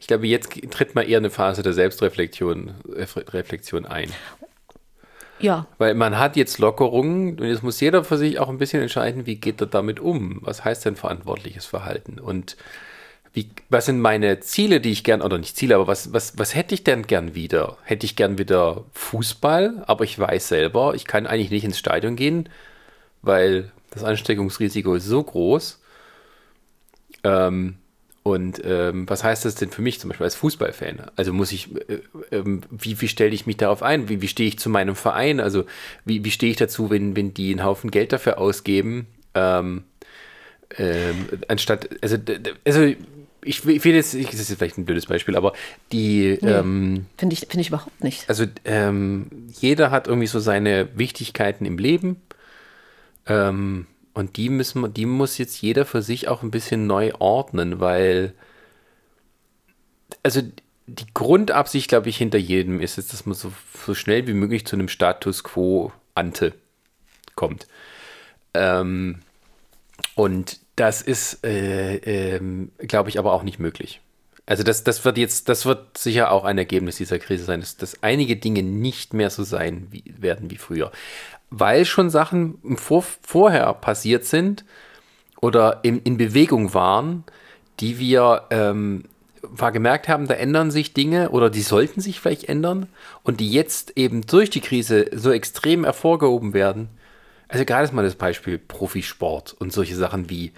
Ich glaube, jetzt tritt mal eher eine Phase der Selbstreflexion äh, Reflexion ein.
Ja.
Weil man hat jetzt Lockerungen und jetzt muss jeder für sich auch ein bisschen entscheiden, wie geht er damit um? Was heißt denn verantwortliches Verhalten? Und wie, was sind meine Ziele, die ich gern, oder nicht Ziele, aber was, was, was hätte ich denn gern wieder? Hätte ich gern wieder Fußball, aber ich weiß selber, ich kann eigentlich nicht ins Stadion gehen, weil das Ansteckungsrisiko ist so groß. Ähm, und ähm, was heißt das denn für mich zum Beispiel als Fußballfan? Also muss ich, äh, äh, wie, wie stelle ich mich darauf ein? Wie, wie stehe ich zu meinem Verein? Also wie, wie stehe ich dazu, wenn, wenn die einen Haufen Geld dafür ausgeben? Ähm, ähm, anstatt, also, also ich, ich will jetzt, ich, das ist vielleicht ein blödes Beispiel, aber die. Nee, ähm,
Finde ich, find ich überhaupt nicht.
Also ähm, jeder hat irgendwie so seine Wichtigkeiten im Leben. Ähm, und die müssen, die muss jetzt jeder für sich auch ein bisschen neu ordnen, weil also die Grundabsicht, glaube ich, hinter jedem ist es, dass man so, so schnell wie möglich zu einem Status quo ante kommt. Ähm, und das ist, äh, äh, glaube ich, aber auch nicht möglich. Also das, das wird jetzt, das wird sicher auch ein Ergebnis dieser Krise sein, dass, dass einige Dinge nicht mehr so sein wie, werden wie früher weil schon Sachen vor, vorher passiert sind oder in, in Bewegung waren, die wir ähm, gemerkt haben, da ändern sich Dinge oder die sollten sich vielleicht ändern und die jetzt eben durch die Krise so extrem hervorgehoben werden. Also gerade mal das Beispiel Profisport und solche Sachen wie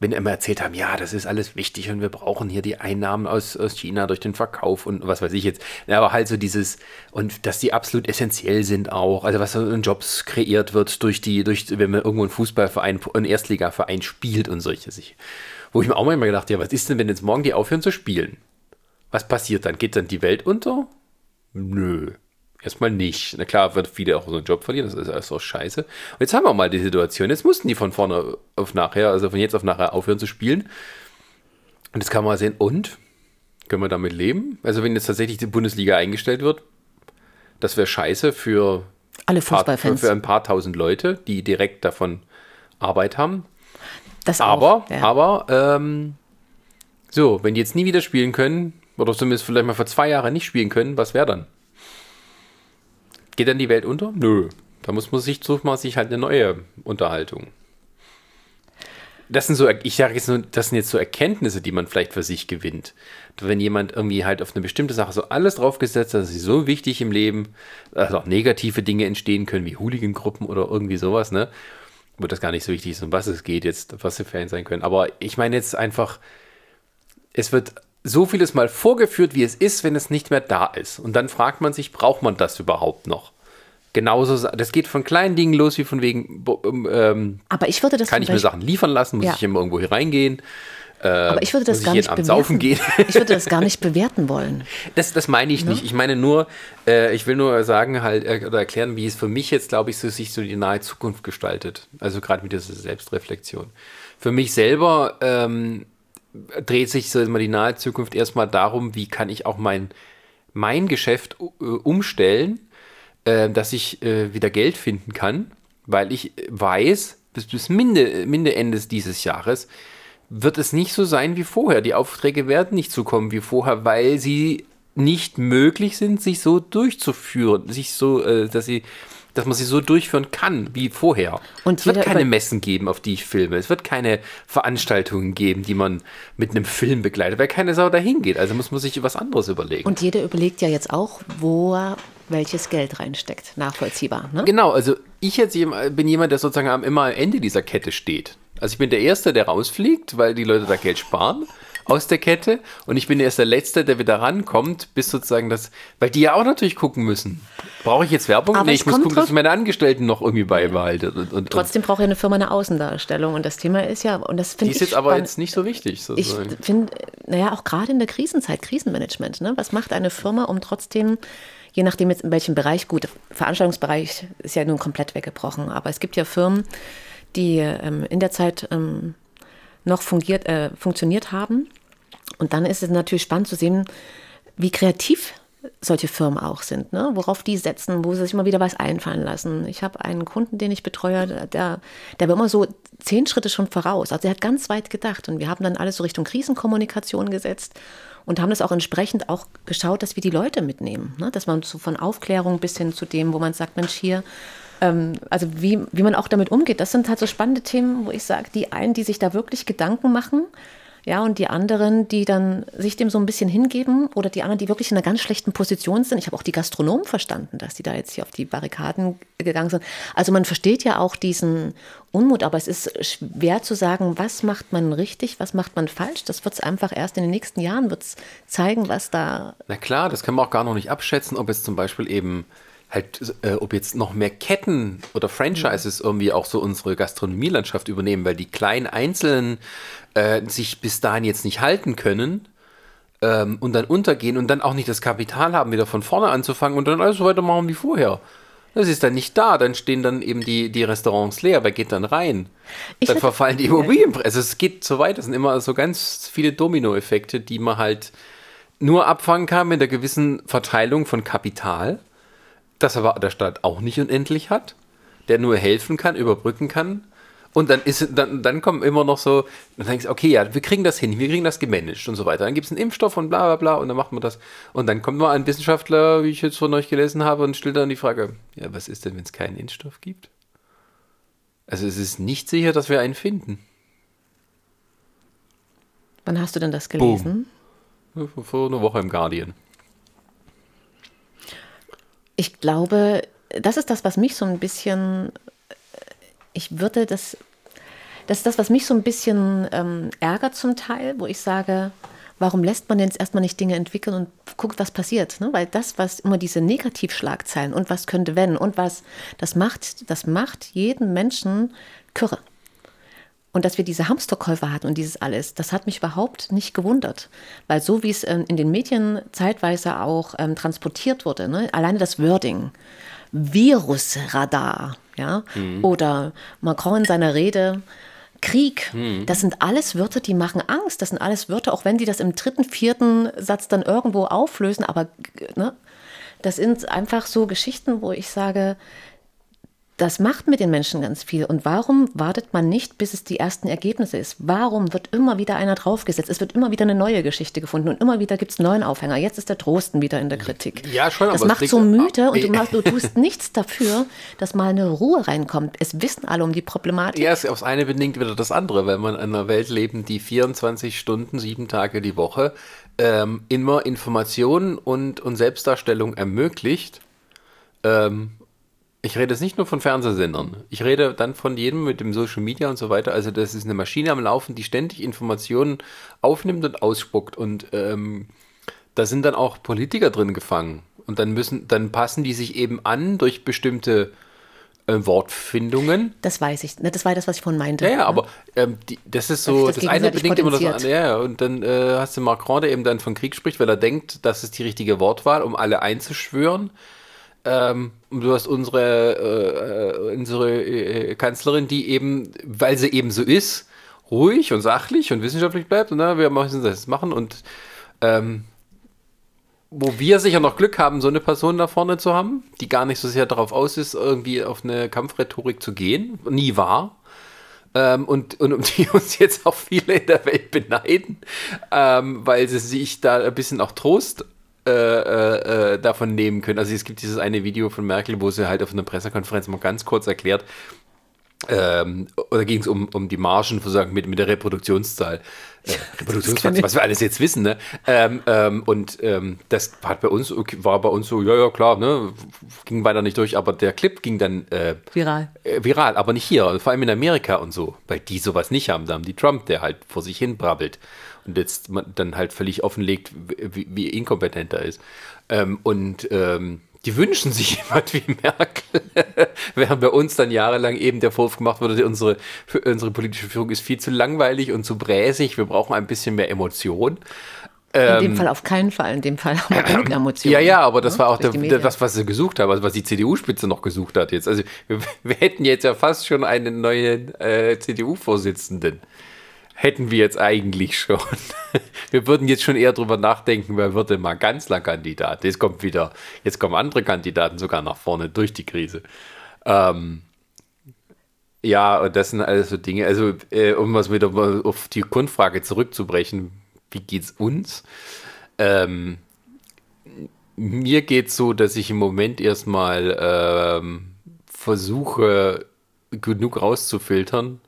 wenn immer erzählt haben, ja, das ist alles wichtig und wir brauchen hier die Einnahmen aus, aus China durch den Verkauf und was weiß ich jetzt. Ja, aber halt so dieses, und dass die absolut essentiell sind auch, also was in Jobs kreiert wird durch die, durch, wenn man irgendwo einen Fußballverein, einen Erstligaverein spielt und solche sich. Wo ich mir auch mal immer gedacht, ja, was ist denn, wenn jetzt morgen die aufhören zu spielen? Was passiert dann? Geht dann die Welt unter? Nö. Erstmal nicht. Na klar, wird viele auch so einen Job verlieren, das ist alles auch scheiße. Und jetzt haben wir mal die Situation, jetzt mussten die von vorne auf nachher, also von jetzt auf nachher aufhören zu spielen. Und jetzt kann man mal sehen, und? Können wir damit leben? Also wenn jetzt tatsächlich die Bundesliga eingestellt wird, das wäre scheiße für,
alle Fußballfans.
Für, für ein paar tausend Leute, die direkt davon Arbeit haben.
Das
aber,
auch, ja.
aber, ähm, so, wenn die jetzt nie wieder spielen können, oder zumindest vielleicht mal vor zwei Jahren nicht spielen können, was wäre dann? Geht dann die Welt unter? Nö. Da muss man sich, sucht man sich halt eine neue Unterhaltung. Das sind so, ich sage jetzt nur, das sind jetzt so Erkenntnisse, die man vielleicht für sich gewinnt. Wenn jemand irgendwie halt auf eine bestimmte Sache so alles draufgesetzt hat, das ist so wichtig im Leben, dass auch negative Dinge entstehen können, wie Hooligan-Gruppen oder irgendwie sowas, ne? Wo das gar nicht so wichtig ist, um was es geht jetzt, was die Fans sein können. Aber ich meine jetzt einfach, es wird so vieles mal vorgeführt, wie es ist, wenn es nicht mehr da ist. Und dann fragt man sich, braucht man das überhaupt noch? Genauso, das geht von kleinen Dingen los, wie von wegen, ähm,
aber ich würde das
kann ich mir Sachen liefern lassen, muss ja. ich immer irgendwo hier reingehen.
Äh, aber ich würde das gar nicht
bewerten.
ich würde das gar nicht bewerten wollen.
Das, das meine ich ne? nicht. Ich meine nur, äh, ich will nur sagen halt äh, oder erklären, wie es für mich jetzt, glaube ich, so, sich so die nahe Zukunft gestaltet. Also gerade mit dieser Selbstreflexion. Für mich selber ähm, dreht sich so immer die nahe Zukunft erstmal darum, wie kann ich auch mein, mein Geschäft äh, umstellen, äh, dass ich äh, wieder Geld finden kann, weil ich weiß, bis, bis Minde, Minde Endes dieses Jahres wird es nicht so sein wie vorher. Die Aufträge werden nicht so kommen wie vorher, weil sie nicht möglich sind, sich so durchzuführen, sich so, dass sie dass man sie so durchführen kann wie vorher. Und es wird keine Messen geben, auf die ich filme. Es wird keine Veranstaltungen geben, die man mit einem Film begleitet, weil keine Sau dahin geht. Also muss man sich was anderes überlegen.
Und jeder überlegt ja jetzt auch, wo er welches Geld reinsteckt. Nachvollziehbar. Ne?
Genau, also ich jetzt bin jemand, der sozusagen immer am Ende dieser Kette steht. Also ich bin der Erste, der rausfliegt, weil die Leute da Geld sparen. Aus der Kette und ich bin erst der Letzte, der wieder rankommt, bis sozusagen das, weil die ja auch natürlich gucken müssen. Brauche ich jetzt Werbung?
Aber
nee, ich muss gucken, dass ich meine Angestellten noch irgendwie beibehalte. Und, und,
Trotzdem braucht ja eine Firma eine Außendarstellung und das Thema ist ja, und das
die
finde
ist
ich
jetzt aber jetzt nicht so wichtig.
Ich
Sozusagen.
finde, naja, auch gerade in der Krisenzeit, Krisenmanagement, ne? was macht eine Firma, um trotzdem, je nachdem jetzt in welchem Bereich, gut, Veranstaltungsbereich ist ja nun komplett weggebrochen, aber es gibt ja Firmen, die ähm, in der Zeit ähm, noch fungiert, äh, funktioniert haben. Und dann ist es natürlich spannend zu sehen, wie kreativ solche Firmen auch sind, ne? worauf die setzen, wo sie sich immer wieder was einfallen lassen. Ich habe einen Kunden, den ich betreue, der, der war immer so zehn Schritte schon voraus. Also er hat ganz weit gedacht und wir haben dann alles so Richtung Krisenkommunikation gesetzt und haben das auch entsprechend auch geschaut, dass wir die Leute mitnehmen. Ne? Dass man so von Aufklärung bis hin zu dem, wo man sagt, Mensch, hier, ähm, also wie, wie man auch damit umgeht, das sind halt so spannende Themen, wo ich sage, die einen, die sich da wirklich Gedanken machen, ja, und die anderen, die dann sich dem so ein bisschen hingeben oder die anderen, die wirklich in einer ganz schlechten Position sind. Ich habe auch die Gastronomen verstanden, dass die da jetzt hier auf die Barrikaden gegangen sind. Also man versteht ja auch diesen Unmut, aber es ist schwer zu sagen, was macht man richtig, was macht man falsch. Das wird es einfach erst in den nächsten Jahren wird's zeigen, was da
Na klar, das können wir auch gar noch nicht abschätzen, ob jetzt zum Beispiel eben halt, äh, ob jetzt noch mehr Ketten oder Franchises irgendwie auch so unsere Gastronomielandschaft übernehmen, weil die kleinen Einzelnen äh, sich bis dahin jetzt nicht halten können ähm, und dann untergehen und dann auch nicht das Kapital haben, wieder von vorne anzufangen und dann alles so weitermachen wie vorher. Das ist dann nicht da, dann stehen dann eben die, die Restaurants leer, wer geht dann rein?
Ich
dann verfallen die Immobilienpreise. Also es geht so weit, das sind immer so ganz viele Dominoeffekte, die man halt nur abfangen kann mit einer gewissen Verteilung von Kapital, das aber der Staat auch nicht unendlich hat, der nur helfen kann, überbrücken kann. Und dann ist dann, dann kommen immer noch so, dann denkst du, okay, ja, wir kriegen das hin, wir kriegen das gemanagt und so weiter. Dann gibt es einen Impfstoff und bla bla bla und dann macht man das. Und dann kommt mal ein Wissenschaftler, wie ich jetzt von euch gelesen habe, und stellt dann die Frage, ja, was ist denn, wenn es keinen Impfstoff gibt? Also es ist nicht sicher, dass wir einen finden.
Wann hast du denn das gelesen?
Vor einer Woche im Guardian.
Ich glaube, das ist das, was mich so ein bisschen, ich würde das, das ist das, was mich so ein bisschen ähm, ärgert zum Teil, wo ich sage, warum lässt man jetzt erstmal nicht Dinge entwickeln und guckt, was passiert? Ne? Weil das, was immer diese Negativschlagzeilen und was könnte wenn und was, das macht, das macht jeden Menschen kürre. Und dass wir diese Hamsterkäufe hatten und dieses alles, das hat mich überhaupt nicht gewundert. Weil so wie es ähm, in den Medien zeitweise auch ähm, transportiert wurde, ne? alleine das Wording, Virusradar, ja, oder Macron in seiner Rede, Krieg, das sind alles Wörter, die machen Angst. Das sind alles Wörter, auch wenn die das im dritten, vierten Satz dann irgendwo auflösen, aber ne, das sind einfach so Geschichten, wo ich sage, das macht mit den Menschen ganz viel. Und warum wartet man nicht, bis es die ersten Ergebnisse ist? Warum wird immer wieder einer draufgesetzt? Es wird immer wieder eine neue Geschichte gefunden und immer wieder gibt es einen neuen Aufhänger. Jetzt ist der Trosten wieder in der Kritik.
Ja, schon,
Das
aber es
macht so müde und du, machst, du tust nichts dafür, dass mal eine Ruhe reinkommt. Es wissen alle um die Problematik.
Ja, es- aufs eine bedingt wieder das andere, weil man in einer Welt leben, die 24 Stunden, sieben Tage die Woche ähm, immer Informationen und, und Selbstdarstellung ermöglicht. Ähm, ich rede jetzt nicht nur von Fernsehsendern. Ich rede dann von jedem mit dem Social Media und so weiter. Also das ist eine Maschine am Laufen, die ständig Informationen aufnimmt und ausspuckt. Und ähm, da sind dann auch Politiker drin gefangen. Und dann müssen, dann passen die sich eben an durch bestimmte äh, Wortfindungen.
Das weiß ich. Ne, Das war das, was ich vorhin meinte.
Ja, ja, aber ähm, die, das ist so,
Das
das, eine bedingt immer das andere. Ja, ja, und dann äh, hast du Macron, der eben dann von Krieg spricht, weil er denkt, das ist die richtige Wortwahl, um alle einzuschwören. Ähm, du hast unsere, äh, äh, unsere äh, Kanzlerin, die eben, weil sie eben so ist, ruhig und sachlich und wissenschaftlich bleibt. Und na, wir müssen das machen. Und ähm, wo wir sicher noch Glück haben, so eine Person da vorne zu haben, die gar nicht so sehr darauf aus ist, irgendwie auf eine Kampfrhetorik zu gehen, nie war. Ähm, und, und um die uns jetzt auch viele in der Welt beneiden, ähm, weil sie sich da ein bisschen auch Trost äh, äh, äh, davon nehmen können. Also es gibt dieses eine Video von Merkel, wo sie halt auf einer Pressekonferenz mal ganz kurz erklärt, Ähm, oder ging es um, um die Margen mit, mit der Reproduktionszahl? Äh, Reproduktionszahl, was wir alles jetzt wissen, ne? Ähm, ähm, und ähm, das hat bei uns, war bei uns so, ja, ja, klar, ne? Ging weiter nicht durch, aber der Clip ging dann äh,
viral.
Äh, viral, aber nicht hier, vor allem in Amerika und so, weil die sowas nicht haben. Da haben die Trump, der halt vor sich hin brabbelt jetzt dann halt völlig offenlegt, wie, wie inkompetent er ist. Ähm, und ähm, die wünschen sich jemand wie Merkel, während bei uns dann jahrelang eben der Vorwurf gemacht wurde, unsere, unsere politische Führung ist viel zu langweilig und zu bräsig, wir brauchen ein bisschen mehr Emotion.
In dem ähm, Fall auf keinen Fall. In dem Fall haben wir genug Emotionen.
Ja, ja, aber das ne? war auch der, das, was sie gesucht haben, also was die CDU-Spitze noch gesucht hat jetzt. Also wir, wir, hätten jetzt ja fast schon einen neuen äh, CDU-Vorsitzenden hätten wir jetzt eigentlich schon. Wir würden jetzt schon eher drüber nachdenken, wer wird denn mal Kanzlerkandidat? Jetzt kommt wieder, jetzt kommen andere Kandidaten sogar nach vorne durch die Krise. Ähm, ja, und das sind alles so Dinge. Also, äh, um was wieder auf die Grundfrage zurückzubrechen, wie geht's uns? Ähm, mir geht's so, dass ich im Moment erstmal ähm, versuche, genug rauszufiltern,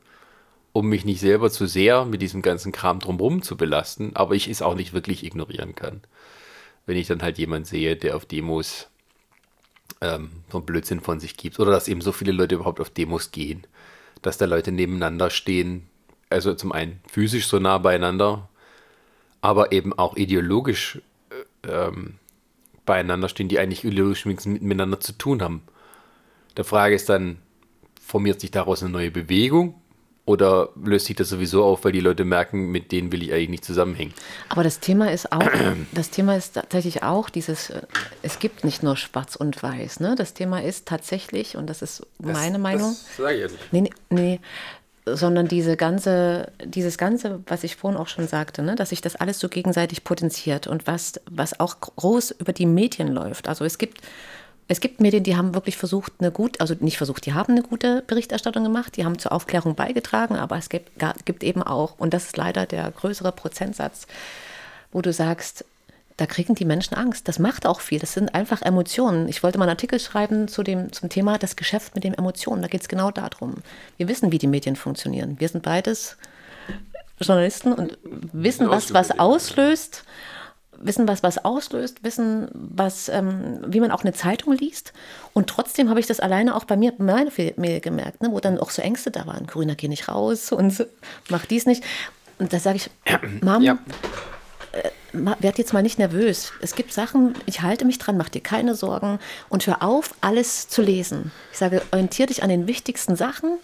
um mich nicht selber zu sehr mit diesem ganzen Kram drumherum zu belasten, aber ich es auch nicht wirklich ignorieren kann. Wenn ich dann halt jemanden sehe, der auf Demos ähm, so einen Blödsinn von sich gibt oder dass eben so viele Leute überhaupt auf Demos gehen, dass da Leute nebeneinander stehen, also zum einen physisch so nah beieinander, aber eben auch ideologisch äh, ähm, beieinander stehen, die eigentlich ideologisch nichts miteinander zu tun haben. Der Frage ist dann, formiert sich daraus eine neue Bewegung oder löst sich das sowieso auf, weil die Leute merken, mit denen will ich eigentlich nicht zusammenhängen?
Aber das Thema ist auch, das Thema ist tatsächlich auch dieses, äh, es gibt nicht nur Schwarz und Weiß. Ne? Das Thema ist tatsächlich, und das ist meine das, Meinung. Das sage ich ja nicht. Nee, nee, sondern diese ganze, dieses Ganze, was ich vorhin auch schon sagte, ne, dass sich das alles so gegenseitig potenziert und was, was auch groß über die Medien läuft. Also es gibt es gibt Medien, die haben wirklich versucht, eine gut, also nicht versucht, die haben eine gute Berichterstattung gemacht, die haben zur Aufklärung beigetragen, aber es gibt, gibt eben auch, und das ist leider der größere Prozentsatz, wo du sagst, da kriegen die Menschen Angst. Das macht auch viel. Das sind einfach Emotionen. Ich wollte mal einen Artikel schreiben zu dem, zum Thema das Geschäft mit den Emotionen. Da geht es genau darum. Wir wissen, wie die Medien funktionieren. Wir sind beides Journalisten und wissen, was was auslöst wissen, was was auslöst, wissen, was, ähm, wie man auch eine Zeitung liest. Und trotzdem habe ich das alleine auch bei mir, bei meiner Familie gemerkt, ne, wo dann auch so Ängste da waren. Grüner, geh nicht raus und mach dies nicht. Und da sage ich, Mom, ja. äh, werd jetzt mal nicht nervös. Es gibt Sachen, ich halte mich dran, mach dir keine Sorgen und hör auf, alles zu lesen. Ich sage, orientiere dich an den wichtigsten Sachen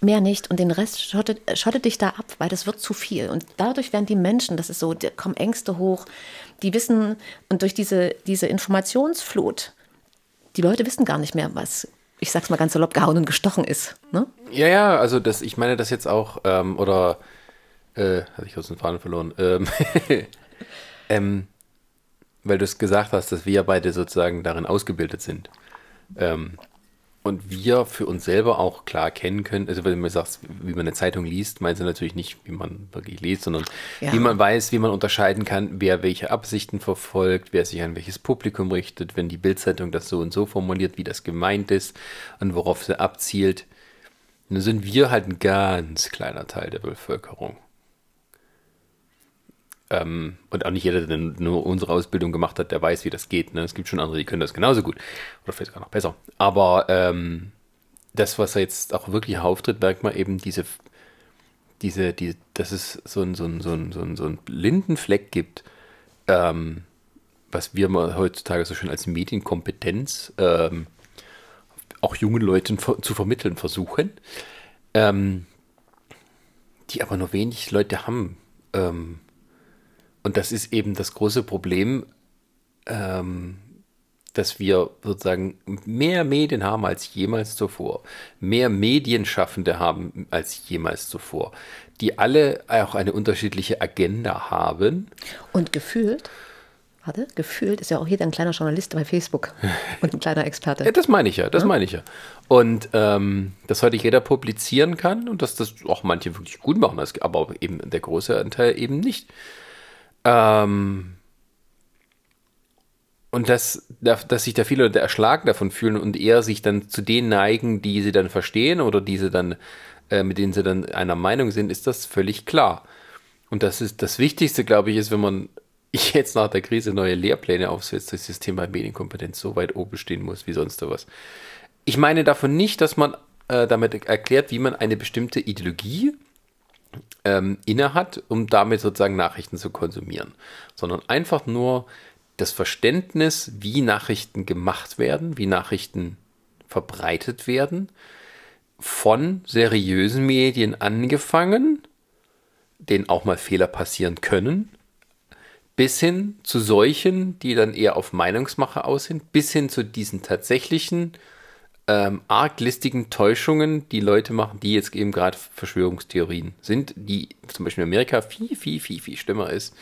mehr nicht und den Rest schottet, schottet dich da ab, weil das wird zu viel. Und dadurch werden die Menschen, das ist so, da kommen Ängste hoch, die wissen, und durch diese, diese Informationsflut, die Leute wissen gar nicht mehr, was, ich sag's mal ganz salopp, gehauen und gestochen ist. Ne?
Ja, ja, also das, ich meine das jetzt auch, ähm, oder, äh, hatte ich aus den Fahnen verloren, ähm, ähm, weil du es gesagt hast, dass wir beide sozusagen darin ausgebildet sind. Ähm, und wir für uns selber auch klar erkennen können, also wenn du sagst, wie man eine Zeitung liest, meinst du natürlich nicht, wie man wirklich liest, sondern ja. wie man weiß, wie man unterscheiden kann, wer welche Absichten verfolgt, wer sich an welches Publikum richtet, wenn die Bildzeitung das so und so formuliert, wie das gemeint ist und worauf sie abzielt. Nun sind wir halt ein ganz kleiner Teil der Bevölkerung. Ähm, und auch nicht jeder, der nur unsere Ausbildung gemacht hat, der weiß, wie das geht. Ne? Es gibt schon andere, die können das genauso gut. Oder vielleicht sogar noch besser. Aber ähm, das, was er jetzt auch wirklich auftritt, merkt man eben diese, diese, die, dass es so ein, so ein, so ein, so ein, so ein blinden Fleck gibt, ähm, was wir mal heutzutage so schön als Medienkompetenz ähm, auch jungen Leuten zu vermitteln versuchen, ähm, die aber nur wenig Leute haben. Ähm, und das ist eben das große Problem, ähm, dass wir sozusagen mehr Medien haben als jemals zuvor, mehr Medienschaffende haben als jemals zuvor, die alle auch eine unterschiedliche Agenda haben.
Und gefühlt, warte, gefühlt ist ja auch jeder ein kleiner Journalist bei Facebook und ein kleiner Experte.
ja, das meine ich ja, das ja? meine ich ja. Und ähm, dass heute jeder publizieren kann und dass das auch manche wirklich gut machen, aber eben der große Anteil eben nicht. Ähm, und dass, dass sich da viele Leute erschlagen davon fühlen und eher sich dann zu denen neigen, die sie dann verstehen oder die sie dann, äh, mit denen sie dann einer Meinung sind, ist das völlig klar. Und das ist das Wichtigste, glaube ich, ist, wenn man jetzt nach der Krise neue Lehrpläne aufsetzt, dass das Thema Medienkompetenz so weit oben stehen muss wie sonst was. Ich meine davon nicht, dass man äh, damit erklärt, wie man eine bestimmte Ideologie ähm, innehat, um damit sozusagen Nachrichten zu konsumieren, sondern einfach nur das Verständnis, wie Nachrichten gemacht werden, wie Nachrichten verbreitet werden, von seriösen Medien angefangen, denen auch mal Fehler passieren können, bis hin zu solchen, die dann eher auf Meinungsmache aus sind, bis hin zu diesen tatsächlichen ähm, arglistigen Täuschungen, die Leute machen, die jetzt eben gerade Verschwörungstheorien sind, die zum Beispiel in Amerika viel, viel, viel, viel schlimmer ist,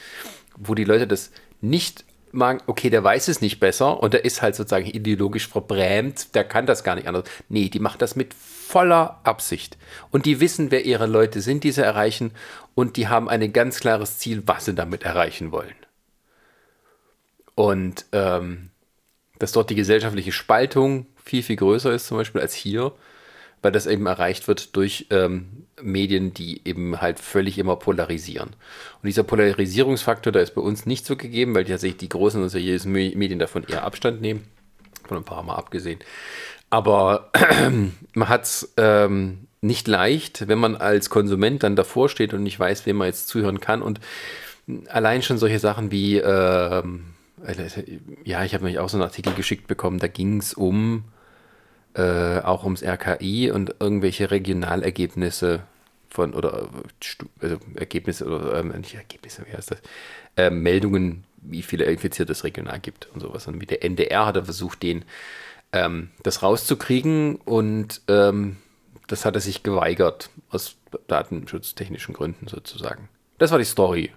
wo die Leute das nicht mag, okay, der weiß es nicht besser und der ist halt sozusagen ideologisch verbrämt, der kann das gar nicht anders. Nee, die macht das mit voller Absicht. Und die wissen, wer ihre Leute sind, die sie erreichen und die haben ein ganz klares Ziel, was sie damit erreichen wollen. Und ähm, dass dort die gesellschaftliche Spaltung viel, viel größer ist, zum Beispiel als hier, weil das eben erreicht wird durch ähm, Medien, die eben halt völlig immer polarisieren. Und dieser Polarisierungsfaktor, da ist bei uns nicht so gegeben, weil tatsächlich die großen und seriösen Medien davon eher Abstand nehmen, von ein paar Mal abgesehen. Aber man hat es ähm, nicht leicht, wenn man als Konsument dann davor steht und nicht weiß, wem man jetzt zuhören kann. Und allein schon solche Sachen wie, äh, ja, ich habe mich auch so einen Artikel geschickt bekommen, da ging es um äh, auch ums RKI und irgendwelche Regionalergebnisse von, oder also Ergebnisse, oder ähm, nicht Ergebnisse, wie heißt das? Äh, Meldungen, wie viele Infizierte es regional gibt und sowas. Und wie der NDR hat er versucht, den ähm, das rauszukriegen und ähm, das hat er sich geweigert, aus datenschutztechnischen Gründen sozusagen. Das war die Story.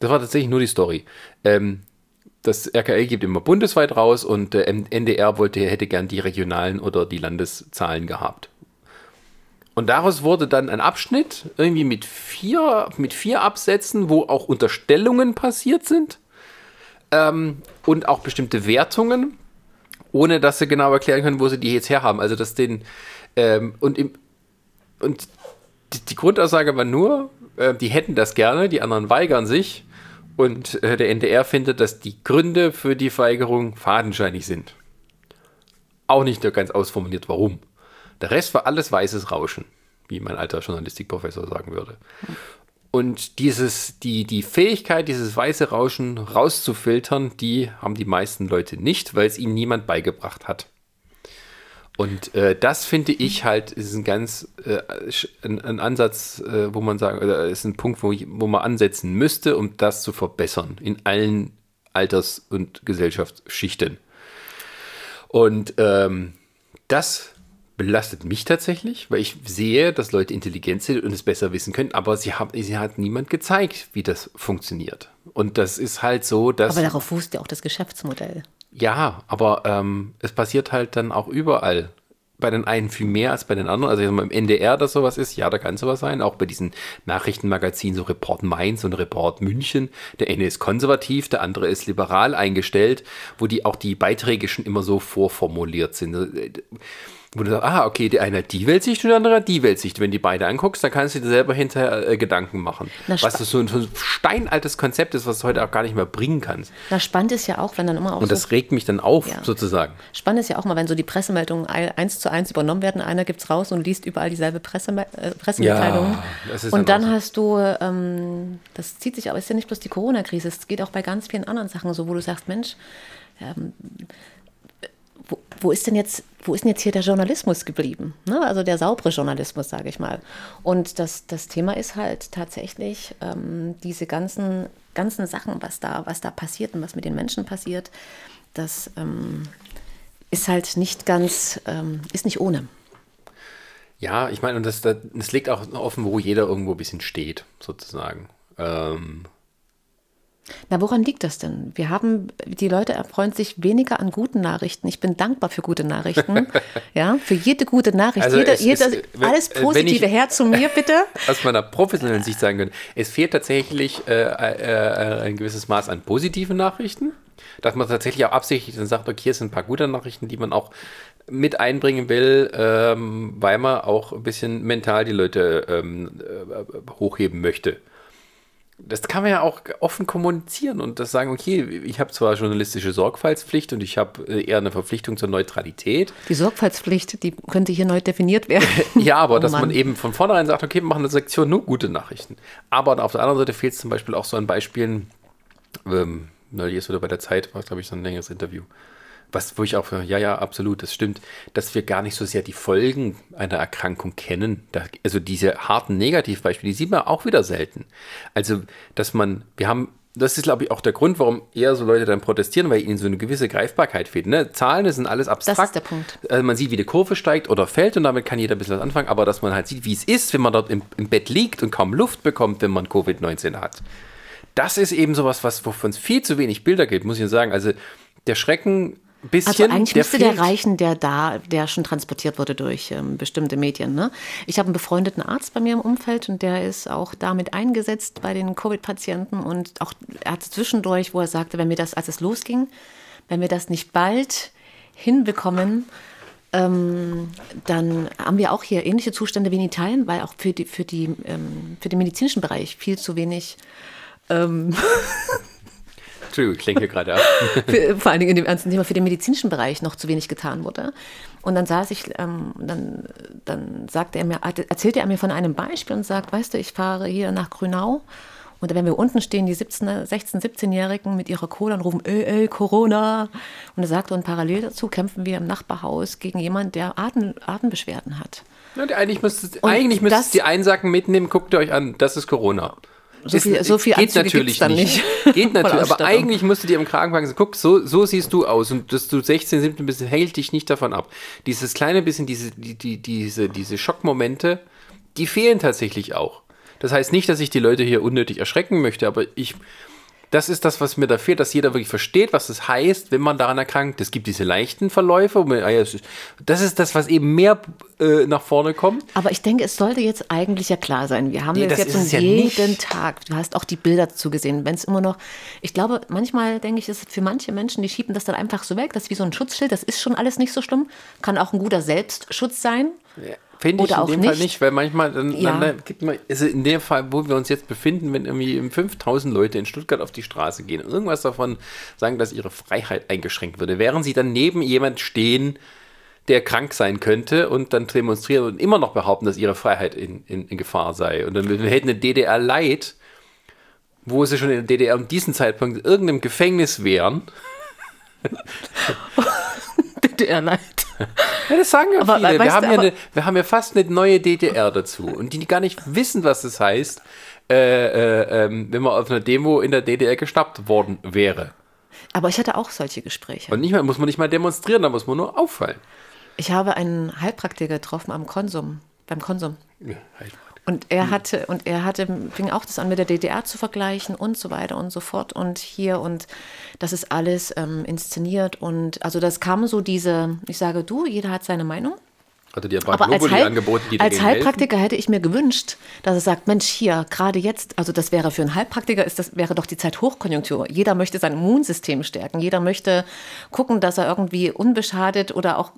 Das war tatsächlich nur die Story. Ähm, das RKL gibt immer bundesweit raus und der NDR wollte, hätte gern die regionalen oder die Landeszahlen gehabt. Und daraus wurde dann ein Abschnitt, irgendwie mit vier, mit vier Absätzen, wo auch Unterstellungen passiert sind ähm, und auch bestimmte Wertungen, ohne dass sie genau erklären können, wo sie die jetzt herhaben. Also dass den ähm, und, im, und die, die, Grundaussage war nur, äh, die hätten das gerne, die anderen weigern sich. Und äh, der NDR findet, dass die Gründe für die Verweigerung fadenscheinig sind. Auch nicht ganz ausformuliert, warum. Der Rest war alles weißes Rauschen, wie mein alter Journalistikprofessor sagen würde. Und dieses, die, die Fähigkeit, dieses weiße Rauschen rauszufiltern, die haben die meisten Leute nicht, weil es ihnen niemand beigebracht hat. Und äh, das finde ich halt ist ein ganz äh, ein, ein, Ansatz, äh, wo man sagen, oder ist ein Punkt, wo, ich, wo man ansetzen müsste, um das zu verbessern in allen Alters- und Gesellschaftsschichten. Und ähm, das belastet mich tatsächlich, weil ich sehe, dass Leute intelligent sind und es besser wissen können, aber sie, haben, sie hat niemand gezeigt, wie das funktioniert. Und das ist halt so, dass.
Aber darauf fußt ja auch das Geschäftsmodell.
Ja, aber ähm, es passiert halt dann auch überall. Bei den einen viel mehr als bei den anderen. Also im NDR da sowas ist, ja, da kann sowas sein. Auch bei diesen Nachrichtenmagazinen, so Report Mainz und Report München. Der eine ist konservativ, der andere ist liberal eingestellt, wo die auch die Beiträge schon immer so vorformuliert sind wo du sagst, ah, okay, der eine hat die Weltsicht und der andere hat die Weltsicht. Wenn die beide anguckst, dann kannst du dir selber hinterher äh, Gedanken machen. Na, was das so ein, so ein, steinaltes Konzept ist, was du heute auch gar nicht mehr bringen kannst.
Na, spannend ist ja auch, wenn dann immer auch
Und das regt mich dann auf, ja. sozusagen.
Spannend ist ja auch mal, wenn so die Pressemeldungen eins zu eins übernommen werden, einer gibt es raus und liest überall dieselbe Presseme äh, Pressemitteilung. Ja, das ist und dann, dann hast du, ähm, das zieht sich aber, ist ja nicht bloß die Corona-Krise, es geht auch bei ganz vielen anderen Sachen so, wo du sagst, Mensch, ähm, wo, wo, ist denn jetzt, wo ist denn jetzt hier der Journalismus geblieben? Ne? Also der saubere Journalismus, sage ich mal. Und das, das Thema ist halt tatsächlich ähm, diese ganzen, ganzen Sachen, was da, was da passiert und was mit den Menschen passiert, das ähm, ist halt nicht ganz, ähm, ist nicht ohne.
Ja, ich meine, und das, das liegt auch offen, wo jeder irgendwo ein bisschen steht, sozusagen. Ähm,
na, woran liegt das denn? Wir haben, die Leute erfreuen sich weniger an guten Nachrichten. Ich bin dankbar für gute Nachrichten. ja, für jede gute Nachricht. Also jede, jede, ist, alles Positive her zu mir, bitte.
Aus meiner professionellen Sicht sagen können, es fehlt tatsächlich äh, äh, ein gewisses Maß an positiven Nachrichten. Dass man tatsächlich auch absichtlich dann sagt, okay, hier sind ein paar gute Nachrichten, die man auch mit einbringen will, ähm, weil man auch ein bisschen mental die Leute ähm, äh, hochheben möchte. Das kann man ja auch offen kommunizieren und das sagen, okay, ich habe zwar journalistische Sorgfaltspflicht und ich habe äh, eher eine Verpflichtung zur Neutralität.
Die Sorgfaltspflicht, die könnte hier neu definiert werden.
ja, aber oh dass Mann. man eben von vornherein sagt, okay, wir machen eine Sektion nur gute Nachrichten. Aber auf der anderen Seite fehlt es zum Beispiel auch so an Beispielen, ähm, neulich ist wieder bei der Zeit, war glaube ich so ein längeres Interview, was, wo ich auch, ja, ja, absolut, das stimmt, dass wir gar nicht so sehr die Folgen einer Erkrankung kennen. Da, also diese harten Negativbeispiele, die sieht man auch wieder selten. Also, dass man, wir haben, das ist, glaube ich, auch der Grund, warum eher so Leute dann protestieren, weil ihnen so eine gewisse Greifbarkeit fehlt. Ne? Zahlen sind alles abstrakt. Das ist
der Punkt.
Also man sieht, wie die Kurve steigt oder fällt und damit kann jeder ein bisschen was anfangen, aber dass man halt sieht, wie es ist, wenn man dort im, im Bett liegt und kaum Luft bekommt, wenn man Covid-19 hat. Das ist eben sowas, was, wovon es viel zu wenig Bilder gibt, muss ich sagen. Also der Schrecken bisschen.
Also eigentlich der müsste der reichen, der da, der schon transportiert wurde durch ähm, bestimmte Medien. Ne? Ich habe einen befreundeten Arzt bei mir im Umfeld und der ist auch damit eingesetzt bei den Covid-Patienten und auch er hatte zwischendurch, wo er sagte, wenn wir das, als es losging, wenn wir das nicht bald hinbekommen, ähm, dann haben wir auch hier ähnliche Zustände wie in Italien, weil auch für, die, für, die, ähm, für den medizinischen Bereich viel zu wenig
Entschuldigung, ich lenke gerade ab.
für, vor allen Dingen in dem ernsten Thema für den medizinischen Bereich noch zu wenig getan wurde. Und dann saß ich, ähm, dann, dann sagte er mir, erzählte er mir von einem Beispiel und sagt, weißt du, ich fahre hier nach Grünau und wenn wir unten stehen, die 17, 16, 17-Jährigen mit ihrer Cola und rufen, ey, ey, Corona. Und er sagte, und parallel dazu kämpfen wir im Nachbarhaus gegen jemanden, der Atem, Atembeschwerden hat.
Ja, eigentlich müsst ihr die Einsacken mitnehmen, guckt ihr euch an, das ist Corona.
So viel, so viel
geht natürlich dann nicht. nicht. Geht natürlich, aber eigentlich müsste dir im Kragen packen, guck, so, so siehst du aus und dass du 16, 17 bist, hält dich nicht davon ab. Dieses kleine bisschen, diese, die, die, diese, diese Schockmomente, die fehlen tatsächlich auch. Das heißt nicht, dass ich die Leute hier unnötig erschrecken möchte, aber ich, das ist das, was mir da fehlt, dass jeder wirklich versteht, was das heißt, wenn man daran erkrankt. Es gibt diese leichten Verläufe. Ah das ist das, was eben mehr äh, nach vorne kommt.
Aber ich denke, es sollte jetzt eigentlich ja klar sein. Wir haben nee, das jetzt ja jeden nicht. Tag. Du hast auch die Bilder dazu gesehen. Wenn es immer noch, ich glaube, manchmal denke ich, ist für manche Menschen, die schieben das dann einfach so weg. Das ist wie so ein Schutzschild. Das ist schon alles nicht so schlimm. Kann auch ein guter Selbstschutz sein.
Ja. Finde ich in dem nicht. Fall nicht, weil manchmal dann, ja. dann gibt man, also in dem Fall, wo wir uns jetzt befinden, wenn irgendwie 5000 Leute in Stuttgart auf die Straße gehen und irgendwas davon sagen, dass ihre Freiheit eingeschränkt würde, während sie dann neben jemand stehen, der krank sein könnte und dann demonstrieren und immer noch behaupten, dass ihre Freiheit in, in, in Gefahr sei. Und dann wir hätten eine DDR Leid, wo sie schon in der DDR um diesen Zeitpunkt in irgendeinem Gefängnis wären.
DDR Leid.
Ja, das sagen ja aber, viele. Wir haben, ja eine, wir haben ja fast eine neue DDR dazu und die gar nicht wissen, was das heißt, äh, äh, äh, wenn man auf einer Demo in der DDR geschnappt worden wäre.
Aber ich hatte auch solche Gespräche.
Und nicht mal, muss man nicht mal demonstrieren, da muss man nur auffallen.
Ich habe einen Heilpraktiker getroffen am Konsum, beim Konsum. Ja, und er hatte, und er hatte, fing auch das an, mit der DDR zu vergleichen und so weiter und so fort. Und hier und das ist alles ähm, inszeniert. Und also das kam so diese, ich sage du, jeder hat seine Meinung.
Hatte dir aber als, Heil, angeboten, die
als Heilpraktiker helfen? hätte ich mir gewünscht, dass er sagt, Mensch, hier, gerade jetzt, also das wäre für einen Heilpraktiker, ist das wäre doch die Zeit Hochkonjunktur. Jeder möchte sein Immunsystem stärken. Jeder möchte gucken, dass er irgendwie unbeschadet oder auch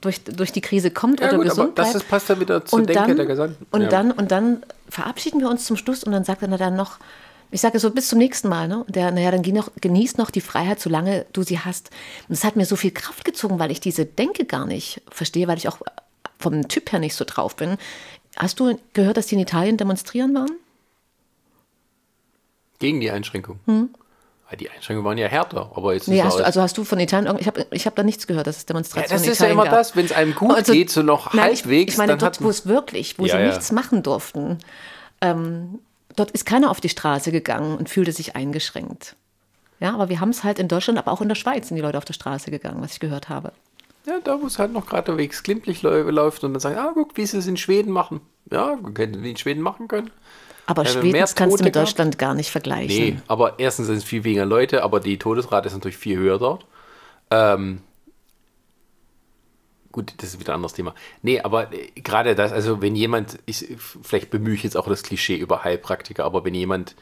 durch, durch die Krise kommt ja, oder gut, gesund
bleibt. Das passt ja wieder zur Denke dann, der Gesandten.
Und, ja. dann, und dann verabschieden wir uns zum Schluss und dann sagt er dann noch, ich sage so, bis zum nächsten Mal. Ne? Und der, naja, dann noch, genieß noch die Freiheit, solange du sie hast. Und es hat mir so viel Kraft gezogen, weil ich diese Denke gar nicht verstehe, weil ich auch vom Typ her nicht so drauf bin. Hast du gehört, dass die in Italien demonstrieren waren?
Gegen die Einschränkung. Hm? Die Einschränkungen waren ja härter, aber jetzt
nee, hast du, also hast du von Italien, ich habe ich hab da nichts gehört, dass es Demonstrationen
ja, Das ist ja immer gab. das, wenn es einem gut also, geht, so noch nein, halbwegs.
Ich, ich meine, dort, wo es wirklich, wo ja, sie ja. nichts machen durften, ähm, dort ist keiner auf die Straße gegangen und fühlte sich eingeschränkt. Ja, aber wir haben es halt in Deutschland, aber auch in der Schweiz sind die Leute auf der Straße gegangen, was ich gehört habe.
Ja, da wo es halt noch geradewegs glimpflich läuft und dann sagen, ah, guck, wie sie es in Schweden machen. Ja, wie in Schweden machen können.
Aber Schweden kannst du mit Deutschland gar nicht vergleichen. Nee,
aber erstens sind es viel weniger Leute, aber die Todesrate ist natürlich viel höher dort. Ähm, gut, das ist wieder ein anderes Thema. Nee, aber äh, gerade das, also wenn jemand, ich, vielleicht bemühe ich jetzt auch das Klischee über Heilpraktiker, aber wenn jemand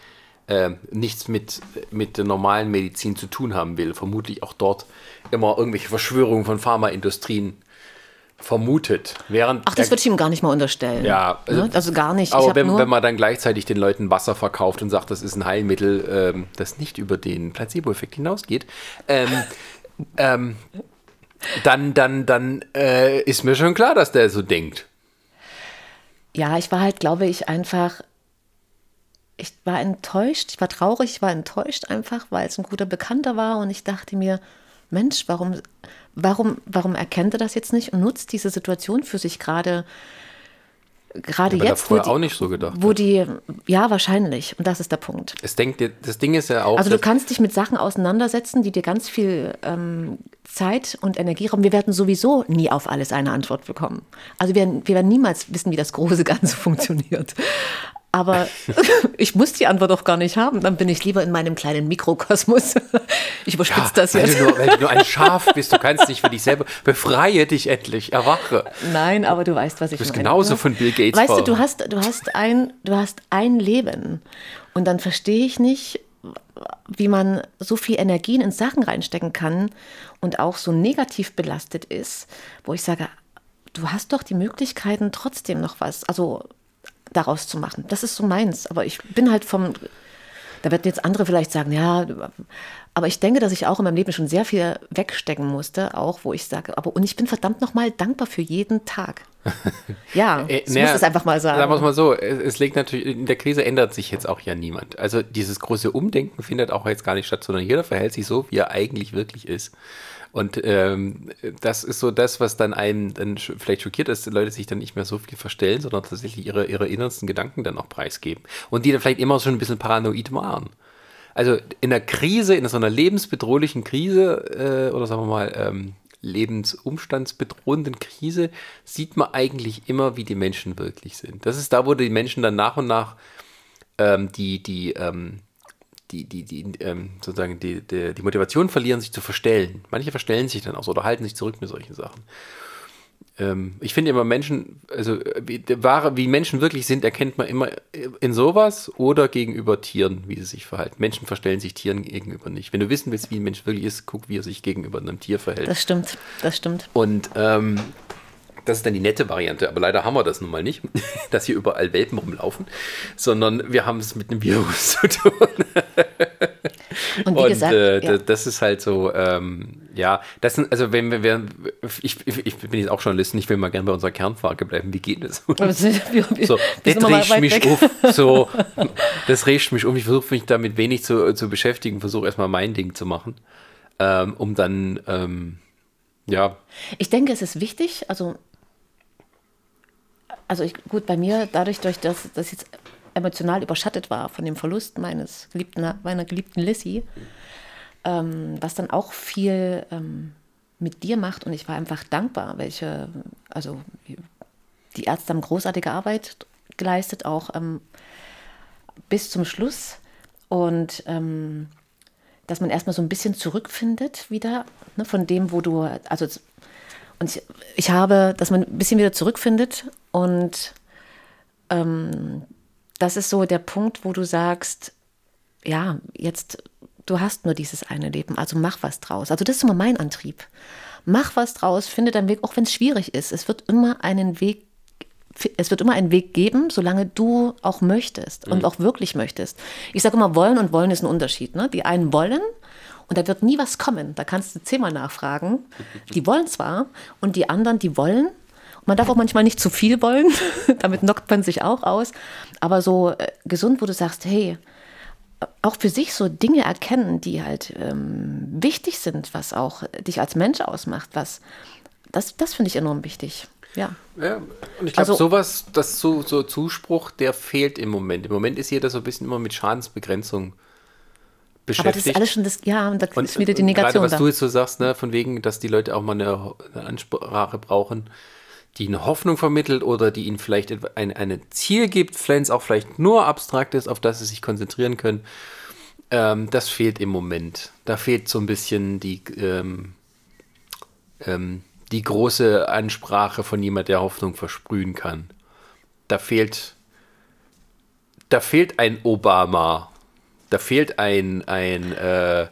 äh, nichts mit, mit der normalen Medizin zu tun haben will, vermutlich auch dort immer irgendwelche Verschwörungen von Pharmaindustrien vermutet. Während
Ach, das würde ich ihm gar nicht mal unterstellen.
Ja,
also, also gar nicht.
Aber wenn, wenn, man dann gleichzeitig den Leuten Wasser verkauft und sagt, das ist ein Heilmittel, ähm, das nicht über den Placebo-Effekt hinausgeht, ähm, ähm, dann, dann, dann äh, ist mir schon klar, dass der so denkt.
Ja, ich war halt, glaube ich, einfach ich war enttäuscht, ich war traurig, ich war enttäuscht einfach, weil es ein guter Bekannter war und ich dachte mir, Mensch, warum, warum, warum erkennt er das jetzt nicht und nutzt diese Situation für sich gerade? Gerade ja, jetzt,
wo die, auch nicht so gedacht.
Wo die, ja, wahrscheinlich. Und das ist der Punkt.
Es denkt, das Ding ist ja auch.
Also, du kannst dich mit Sachen auseinandersetzen, die dir ganz viel ähm, Zeit und Energie rauben. Wir werden sowieso nie auf alles eine Antwort bekommen. Also, wir, wir werden niemals wissen, wie das große Ganze funktioniert. Aber ich muss die Antwort auch gar nicht haben. Dann bin ich lieber in meinem kleinen Mikrokosmos. Ich überspitze ja, das jetzt.
Weil du, nur, weil du nur ein Schaf bist, du kannst nicht für dich selber. Befreie dich endlich, erwache.
Nein, aber du weißt, was ich
meine. Du bist genauso von Bill Gates.
Weißt du, du hast, du, hast ein, du hast ein Leben. Und dann verstehe ich nicht, wie man so viel Energien in Sachen reinstecken kann und auch so negativ belastet ist, wo ich sage, du hast doch die Möglichkeiten, trotzdem noch was. Also daraus zu machen. Das ist so meins. Aber ich bin halt vom, da werden jetzt andere vielleicht sagen, ja, aber ich denke, dass ich auch in meinem Leben schon sehr viel wegstecken musste, auch wo ich sage, aber und ich bin verdammt nochmal dankbar für jeden Tag. Ja,
äh, ich muss es einfach mal sagen. Sagen wir es mal so, es, es liegt natürlich, in der Krise ändert sich jetzt auch ja niemand. Also dieses große Umdenken findet auch jetzt gar nicht statt, sondern jeder verhält sich so, wie er eigentlich wirklich ist. Und ähm, das ist so das, was dann einem dann vielleicht schockiert, dass die Leute sich dann nicht mehr so viel verstellen, sondern tatsächlich ihre, ihre innersten Gedanken dann auch preisgeben. Und die dann vielleicht immer schon ein bisschen paranoid waren. Also in einer Krise, in so einer lebensbedrohlichen Krise äh, oder sagen wir mal ähm, lebensumstandsbedrohenden Krise sieht man eigentlich immer, wie die Menschen wirklich sind. Das ist da, wo die Menschen dann nach und nach ähm, die, die, ähm, die, die, die ähm, sozusagen die, die, die, Motivation verlieren, sich zu verstellen. Manche verstellen sich dann auch so oder halten sich zurück mit solchen Sachen. Ähm, ich finde immer Menschen, also wie, wahre, wie Menschen wirklich sind, erkennt man immer in sowas oder gegenüber Tieren, wie sie sich verhalten. Menschen verstellen sich Tieren gegenüber nicht. Wenn du wissen willst, wie ein Mensch wirklich ist, guck, wie er sich gegenüber einem Tier verhält.
Das stimmt, das stimmt.
Und ähm, das ist dann die nette Variante, aber leider haben wir das nun mal nicht, dass hier überall Welpen rumlaufen, sondern wir haben es mit einem Virus zu tun. Und wie Und, gesagt, äh, ja. das ist halt so, ähm, ja, das sind, also wenn wir, wir ich, ich, bin jetzt auch Journalist, ich will mal gerne bei unserer Kernfrage bleiben, wie geht es? so, das riecht mich auf, so, das riecht mich um, ich versuche mich damit wenig zu, zu beschäftigen, versuche erstmal mein Ding zu machen, ähm, um dann, ähm, ja.
Ich denke, es ist wichtig, also also ich, gut, bei mir, dadurch, durch das, dass ich jetzt emotional überschattet war von dem Verlust meines geliebten, meiner geliebten Lissy, ähm, was dann auch viel ähm, mit dir macht. Und ich war einfach dankbar, welche, also die Ärzte haben großartige Arbeit geleistet, auch ähm, bis zum Schluss. Und ähm, dass man erstmal so ein bisschen zurückfindet wieder ne, von dem, wo du, also und ich, ich, habe, dass man ein bisschen wieder zurückfindet und ähm, das ist so der Punkt, wo du sagst, ja, jetzt, du hast nur dieses eine Leben, also mach was draus. Also das ist immer mein Antrieb. Mach was draus, finde deinen Weg, auch wenn es schwierig ist. Es wird immer einen Weg es wird immer einen Weg geben, solange du auch möchtest und mhm. auch wirklich möchtest. Ich sage immer, wollen und wollen ist ein Unterschied. Ne? Die einen wollen und da wird nie was kommen. Da kannst du zehnmal nachfragen. Die wollen zwar und die anderen, die wollen. Man darf auch manchmal nicht zu viel wollen. Damit knockt man sich auch aus. Aber so äh, gesund, wo du sagst, hey, auch für sich so Dinge erkennen, die halt ähm, wichtig sind, was auch dich als Mensch ausmacht, was das, das finde ich enorm wichtig. Ja.
ja und ich glaube, also, sowas, das so, so Zuspruch, der fehlt im Moment. Im Moment ist jeder so ein bisschen immer mit Schadensbegrenzung beschäftigt. Aber das ist
alles schon das, ja, und da und, ist wieder die Negation.
Gerade was da. du jetzt so sagst, ne, von wegen, dass die Leute auch mal eine, eine Ansprache brauchen, die eine Hoffnung vermittelt oder die ihnen vielleicht ein, ein Ziel gibt, wenn es auch vielleicht nur abstrakt ist, auf das sie sich konzentrieren können. Ähm, das fehlt im Moment. Da fehlt so ein bisschen die, ähm, ähm, die große Ansprache von jemand, der Hoffnung versprühen kann. Da fehlt, da fehlt ein Obama da fehlt ein, ein äh,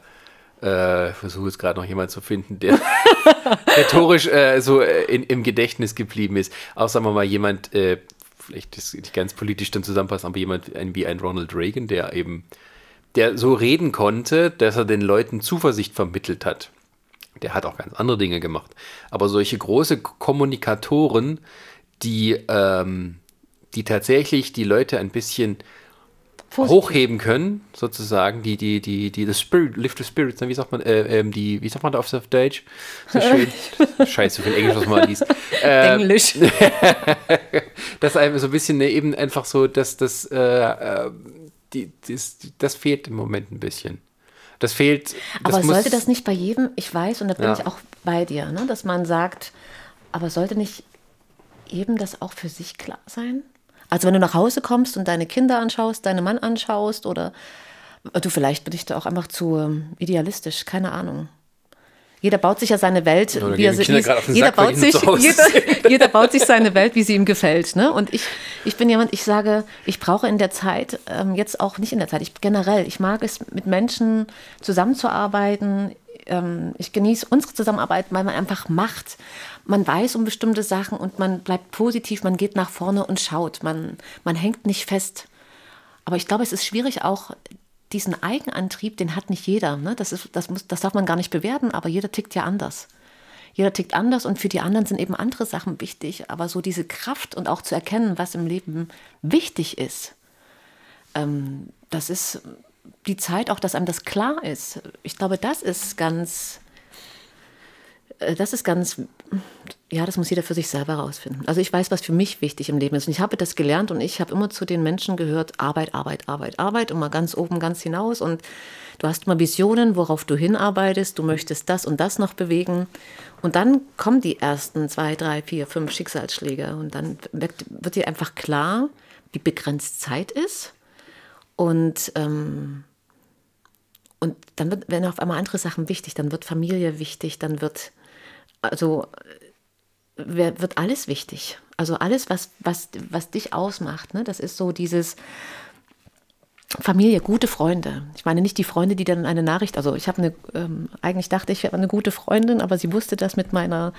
äh, versuche jetzt gerade noch jemanden zu finden, der rhetorisch äh, so äh, in, im Gedächtnis geblieben ist. Auch sagen wir mal jemand, äh, vielleicht ist nicht ganz politisch dann zusammenpasst, aber jemand wie ein Ronald Reagan, der eben, der so reden konnte, dass er den Leuten Zuversicht vermittelt hat. Der hat auch ganz andere Dinge gemacht. Aber solche große Kommunikatoren, die, ähm, die tatsächlich die Leute ein bisschen Positiv. hochheben können, sozusagen, die, die, die, die, the Spirit, lift the Spirits, wie sagt man, äh, ähm, die, wie sagt man da auf Deutsch? So schön. Scheiße, so viel Englisch, was man liest. Ähm, Englisch. das einfach so ein bisschen ne, eben einfach so, dass das, äh, äh, die, das, das fehlt im Moment ein bisschen. Das fehlt.
Das aber sollte das nicht bei jedem, ich weiß, und da bin ja. ich auch bei dir, ne, dass man sagt, aber sollte nicht jedem das auch für sich klar sein? Also wenn du nach Hause kommst und deine Kinder anschaust, deinen Mann anschaust oder du vielleicht bin ich da auch einfach zu ähm, idealistisch, keine Ahnung. Jeder baut sich ja seine Welt, ja, wie er sie, jeder, baut sich, jeder, jeder, baut sich seine Welt, wie sie ihm gefällt. Ne? Und ich, ich bin jemand, ich sage, ich brauche in der Zeit, ähm, jetzt auch nicht in der Zeit, ich generell, ich mag es, mit Menschen zusammenzuarbeiten. Ähm, ich genieße unsere Zusammenarbeit, weil man einfach macht man weiß um bestimmte Sachen und man bleibt positiv, man geht nach vorne und schaut, man, man hängt nicht fest. Aber ich glaube, es ist schwierig auch, diesen Eigenantrieb, den hat nicht jeder. Ne? Das, ist, das, muss, das darf man gar nicht bewerten, aber jeder tickt ja anders. Jeder tickt anders und für die anderen sind eben andere Sachen wichtig. Aber so diese Kraft und auch zu erkennen, was im Leben wichtig ist, ähm, das ist die Zeit auch, dass einem das klar ist. Ich glaube, das ist ganz das ist ganz, ja, das muss jeder für sich selber herausfinden. Also ich weiß, was für mich wichtig im Leben ist. Und ich habe das gelernt und ich habe immer zu den Menschen gehört, Arbeit, Arbeit, Arbeit, Arbeit und mal ganz oben, ganz hinaus. Und du hast mal Visionen, worauf du hinarbeitest. Du möchtest das und das noch bewegen. Und dann kommen die ersten zwei, drei, vier, fünf Schicksalsschläge. Und dann wird dir einfach klar, wie begrenzt Zeit ist. Und ähm, und dann wird, werden auf einmal andere Sachen wichtig, dann wird Familie wichtig, dann wird also wird alles wichtig. Also alles, was, was, was dich ausmacht, ne? das ist so dieses Familie, gute Freunde. Ich meine nicht die Freunde, die dann eine Nachricht, also ich habe eine, ähm, eigentlich dachte ich, wäre eine gute Freundin, aber sie wusste das mit meiner,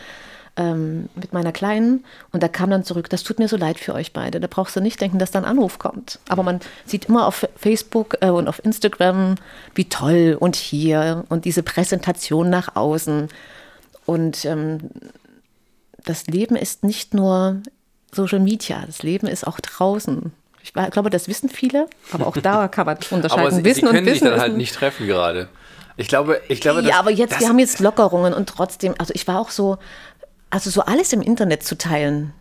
ähm, mit meiner Kleinen und da kam dann zurück, das tut mir so leid für euch beide. Da brauchst du nicht denken, dass da ein Anruf kommt. Aber man sieht immer auf Facebook äh, und auf Instagram, wie toll und hier und diese Präsentation nach außen. Und ähm, das Leben ist nicht nur Social Media, das Leben ist auch draußen. Ich glaube, das wissen viele, aber auch da kann man unterscheiden. aber
sie,
wissen
sie können und wissen. dann halt nicht treffen gerade. Ich glaube, ich glaube,
ja, aber jetzt, wir haben jetzt Lockerungen und trotzdem, also ich war auch so, also so alles im Internet zu teilen,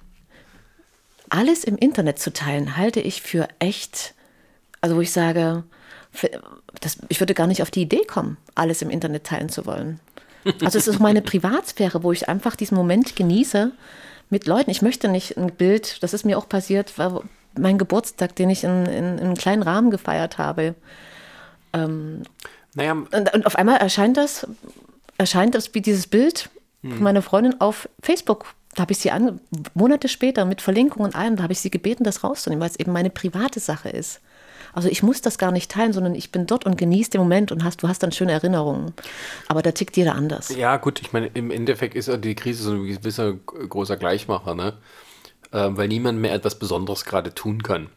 alles im Internet zu teilen, halte ich für echt, also wo ich sage, das, ich würde gar nicht auf die Idee kommen, alles im Internet teilen zu wollen. Also es ist meine Privatsphäre, wo ich einfach diesen Moment genieße mit Leuten. Ich möchte nicht ein Bild, das ist mir auch passiert, war mein Geburtstag, den ich in, in, in einem kleinen Rahmen gefeiert habe. Ähm, naja. Und, und, auf einmal erscheint das, erscheint das wie dieses Bild hm. von meiner Freundin auf Facebook. Da habe ich sie an, Monate später mit Verlinkung und allem, da habe ich sie gebeten, das rauszunehmen, weil es eben meine private Sache ist. Also ich muss das gar nicht teilen, sondern ich bin dort und genieße den Moment und hast, du hast dann schöne Erinnerungen. Aber da tickt jeder anders.
Ja, gut, ich meine, im Endeffekt ist die Krise so ein gewisser großer Gleichmacher, ne? Ähm, weil niemand mehr etwas Besonderes gerade tun kann.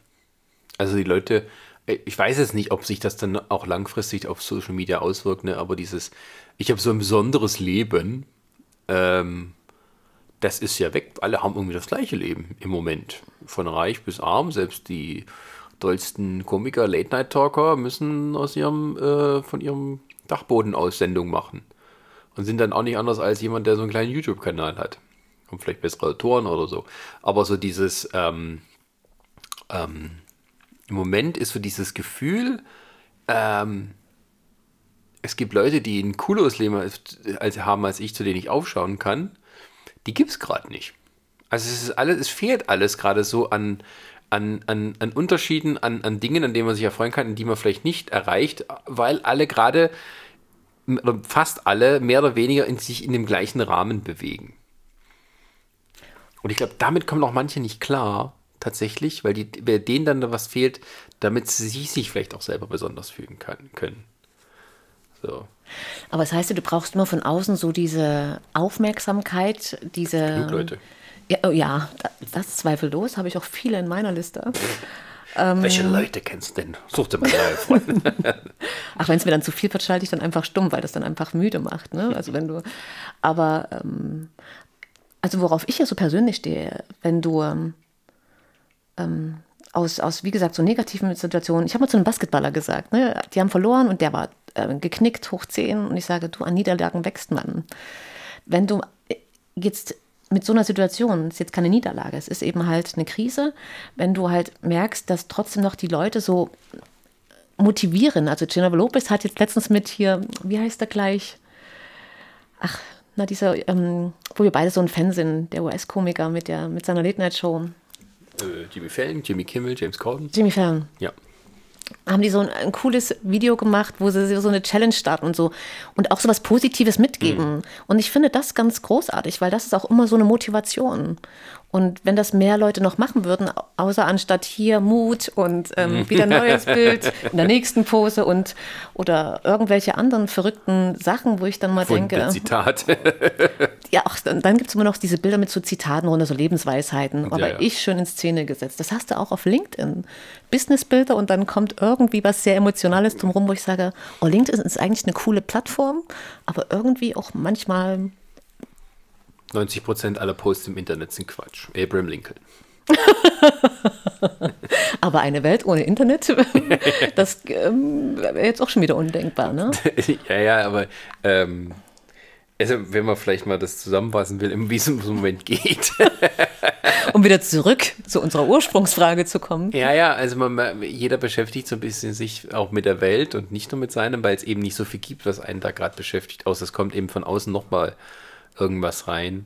Also die Leute, äh, ich weiß jetzt nicht, ob sich das dann auch langfristig auf Social Media auswirkt, ne? aber dieses, ich habe so ein besonderes Leben, ähm, das ist ja weg. Alle haben irgendwie das gleiche Leben im Moment. Von reich bis arm, selbst die dollsten Komiker, Late-Night-Talker müssen aus ihrem, äh, von ihrem Dachboden aus Sendung machen. Und sind dann auch nicht anders als jemand, der so einen kleinen YouTube-Kanal hat. Und vielleicht bessere Autoren oder so. Aber so dieses, ähm, ähm, im Moment ist so dieses Gefühl, ähm, es gibt Leute, die ein cooleres Leben als, haben als ich, zu denen ich aufschauen kann. Die gibt es gerade nicht. Also es ist alles, es fehlt alles gerade so an, an, an, an Unterschieden, an, an Dingen, an denen man sich erfreuen kann, die man vielleicht nicht erreicht, weil alle gerade, fast alle, mehr oder weniger in sich in dem gleichen Rahmen bewegen. Und ich glaube, damit kommen auch manche nicht klar, tatsächlich, weil, die, weil denen dann was fehlt, damit sie sich vielleicht auch selber besonders fühlen kann, können. So.
Aber das heißt, du brauchst immer von außen so diese Aufmerksamkeit, diese.
Genug Leute.
Ja, oh ja, das zweifellos, habe ich auch viele in meiner Liste.
Ähm, Welche Leute kennst du denn? Such dir mal neue Freunde.
Ach, wenn es mir dann zu viel wird, schalte ich dann einfach stumm, weil das dann einfach müde macht. Ne? Also wenn du, aber ähm, also worauf ich ja so persönlich stehe, wenn du ähm, ähm aus, aus, wie gesagt, so negativen Situationen, ich habe mal zu einem Basketballer gesagt, ne? die haben verloren und der war äh, geknickt, hoch 10 und ich sage, du, an Niederlagen wächst man. Wenn du äh, jetzt mit so einer Situation, es ist jetzt keine Niederlage, es ist eben halt eine Krise, wenn du halt merkst, dass trotzdem noch die Leute so motivieren. Also Jennifer Lopez hat jetzt letztens mit hier, wie heißt er gleich? Ach, na dieser, ähm, wo wir beide so ein Fan sind, der US-Komiker mit, mit seiner Late-Night-Show.
Äh, Jimmy Fallon, Jimmy Kimmel, James Corden.
Jimmy Fallon.
Ja
haben die so ein, ein, cooles Video gemacht, wo sie so eine Challenge starten und so und auch so was Positives mitgeben. Mhm. Und ich finde das ganz großartig, weil das ist auch immer so eine Motivation. Und wenn das mehr Leute noch machen würden, außer anstatt hier Mut und ähm, wieder ein neues Bild in der nächsten Pose und oder irgendwelche anderen verrückten Sachen, wo ich dann mal Funde denke.
Zitat.
ja, auch, dann, dann gibt es immer noch diese Bilder mit so Zitaten runter, so Lebensweisheiten, aber ja, ja. ich schön in Szene gesetzt. Das hast du auch auf LinkedIn. Businessbilder und dann kommt irgendwie was sehr Emotionales drumherum, wo ich sage, oh, LinkedIn ist eigentlich eine coole Plattform, aber irgendwie auch manchmal
90 Prozent aller Posts im Internet sind Quatsch. Abraham Lincoln.
aber eine Welt ohne Internet, das ähm, wäre jetzt auch schon wieder undenkbar, ne?
ja, ja, aber ähm, also wenn man vielleicht mal das zusammenfassen will, wie es im Moment geht.
um wieder zurück zu unserer Ursprungsfrage zu kommen.
Ja, ja, also man, jeder beschäftigt so ein bisschen sich auch mit der Welt und nicht nur mit seinem, weil es eben nicht so viel gibt, was einen da gerade beschäftigt, außer es kommt eben von außen nochmal irgendwas rein.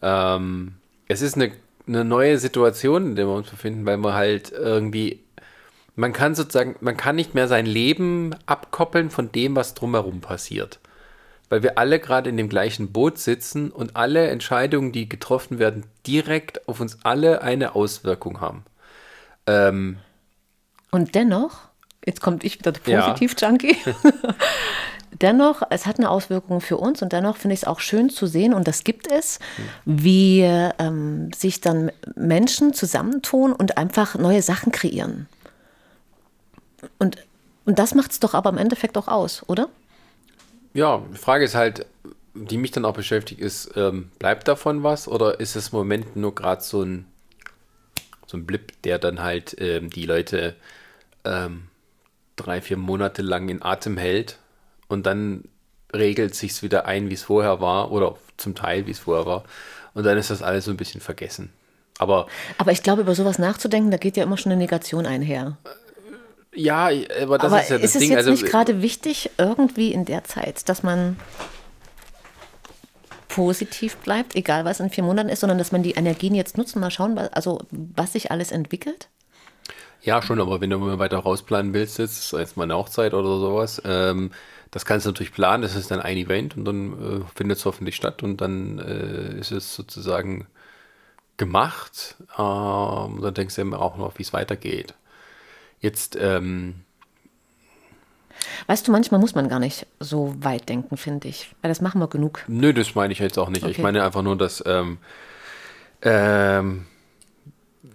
Ähm, es ist eine, eine neue Situation, in der wir uns befinden, weil man halt irgendwie, man kann sozusagen, man kann nicht mehr sein Leben abkoppeln von dem, was drumherum passiert. Weil wir alle gerade in dem gleichen Boot sitzen und alle Entscheidungen, die getroffen werden, direkt auf uns alle eine Auswirkung haben. Ähm,
und dennoch, jetzt kommt ich wieder der Positiv-Junkie. Ja. dennoch, es hat eine Auswirkung für uns und dennoch finde ich es auch schön zu sehen, und das gibt es, wie ähm, sich dann Menschen zusammentun und einfach neue Sachen kreieren. Und, und das macht es doch aber im Endeffekt auch aus, oder?
Ja, die Frage ist halt, die mich dann auch beschäftigt, ist, ähm, bleibt davon was oder ist es im Moment nur gerade so ein, so ein Blip, der dann halt ähm, die Leute ähm, drei, vier Monate lang in Atem hält und dann regelt sich wieder ein, wie es vorher war oder zum Teil, wie es vorher war. Und dann ist das alles so ein bisschen vergessen. Aber,
aber ich glaube, über sowas nachzudenken, da geht ja immer schon eine Negation einher.
Ja, aber das aber ist ja das
ist es
Ding.
jetzt also, nicht gerade wichtig, irgendwie in der Zeit, dass man positiv bleibt, egal was in vier Monaten ist, sondern dass man die Energien jetzt nutzt, mal schauen, was, also was sich alles entwickelt?
Ja, schon, aber wenn du mal weiter rausplanen willst, jetzt, jetzt mal eine Hochzeit oder sowas, ähm, das kannst du natürlich planen, das ist dann ein Event und dann äh, findet es hoffentlich statt und dann äh, ist es sozusagen gemacht. Ähm, dann denkst du immer auch noch, wie es weitergeht. Jetzt, ähm,
Weißt du, manchmal muss man gar nicht so weit denken, finde ich. Weil das machen wir genug.
Nö, das meine ich jetzt auch nicht. Okay. Ich meine einfach nur, dass ähm, ähm,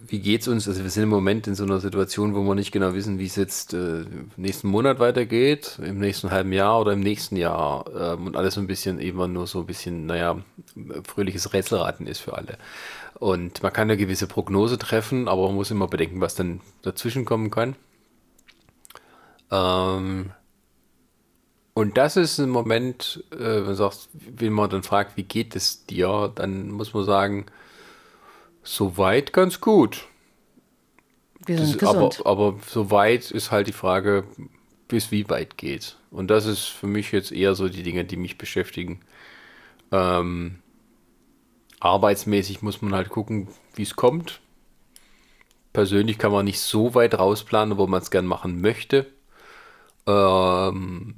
wie geht es uns? Also wir sind im Moment in so einer Situation, wo wir nicht genau wissen, wie es jetzt äh, nächsten Monat weitergeht, im nächsten halben Jahr oder im nächsten Jahr. Ähm, und alles so ein bisschen eben nur so ein bisschen, naja, fröhliches Rätselraten ist für alle. Und man kann eine gewisse Prognose treffen, aber man muss immer bedenken, was dann dazwischen kommen kann. Ähm, und das ist ein Moment, äh, wenn man sagt, wenn man dann fragt, wie geht es dir, dann muss man sagen, Soweit ganz gut.
Wir sind das, gesund.
Aber, aber soweit ist halt die Frage, bis wie weit geht. Und das ist für mich jetzt eher so die Dinge, die mich beschäftigen. Ähm, arbeitsmäßig muss man halt gucken, wie es kommt. Persönlich kann man nicht so weit rausplanen, wo man es gern machen möchte. Ähm,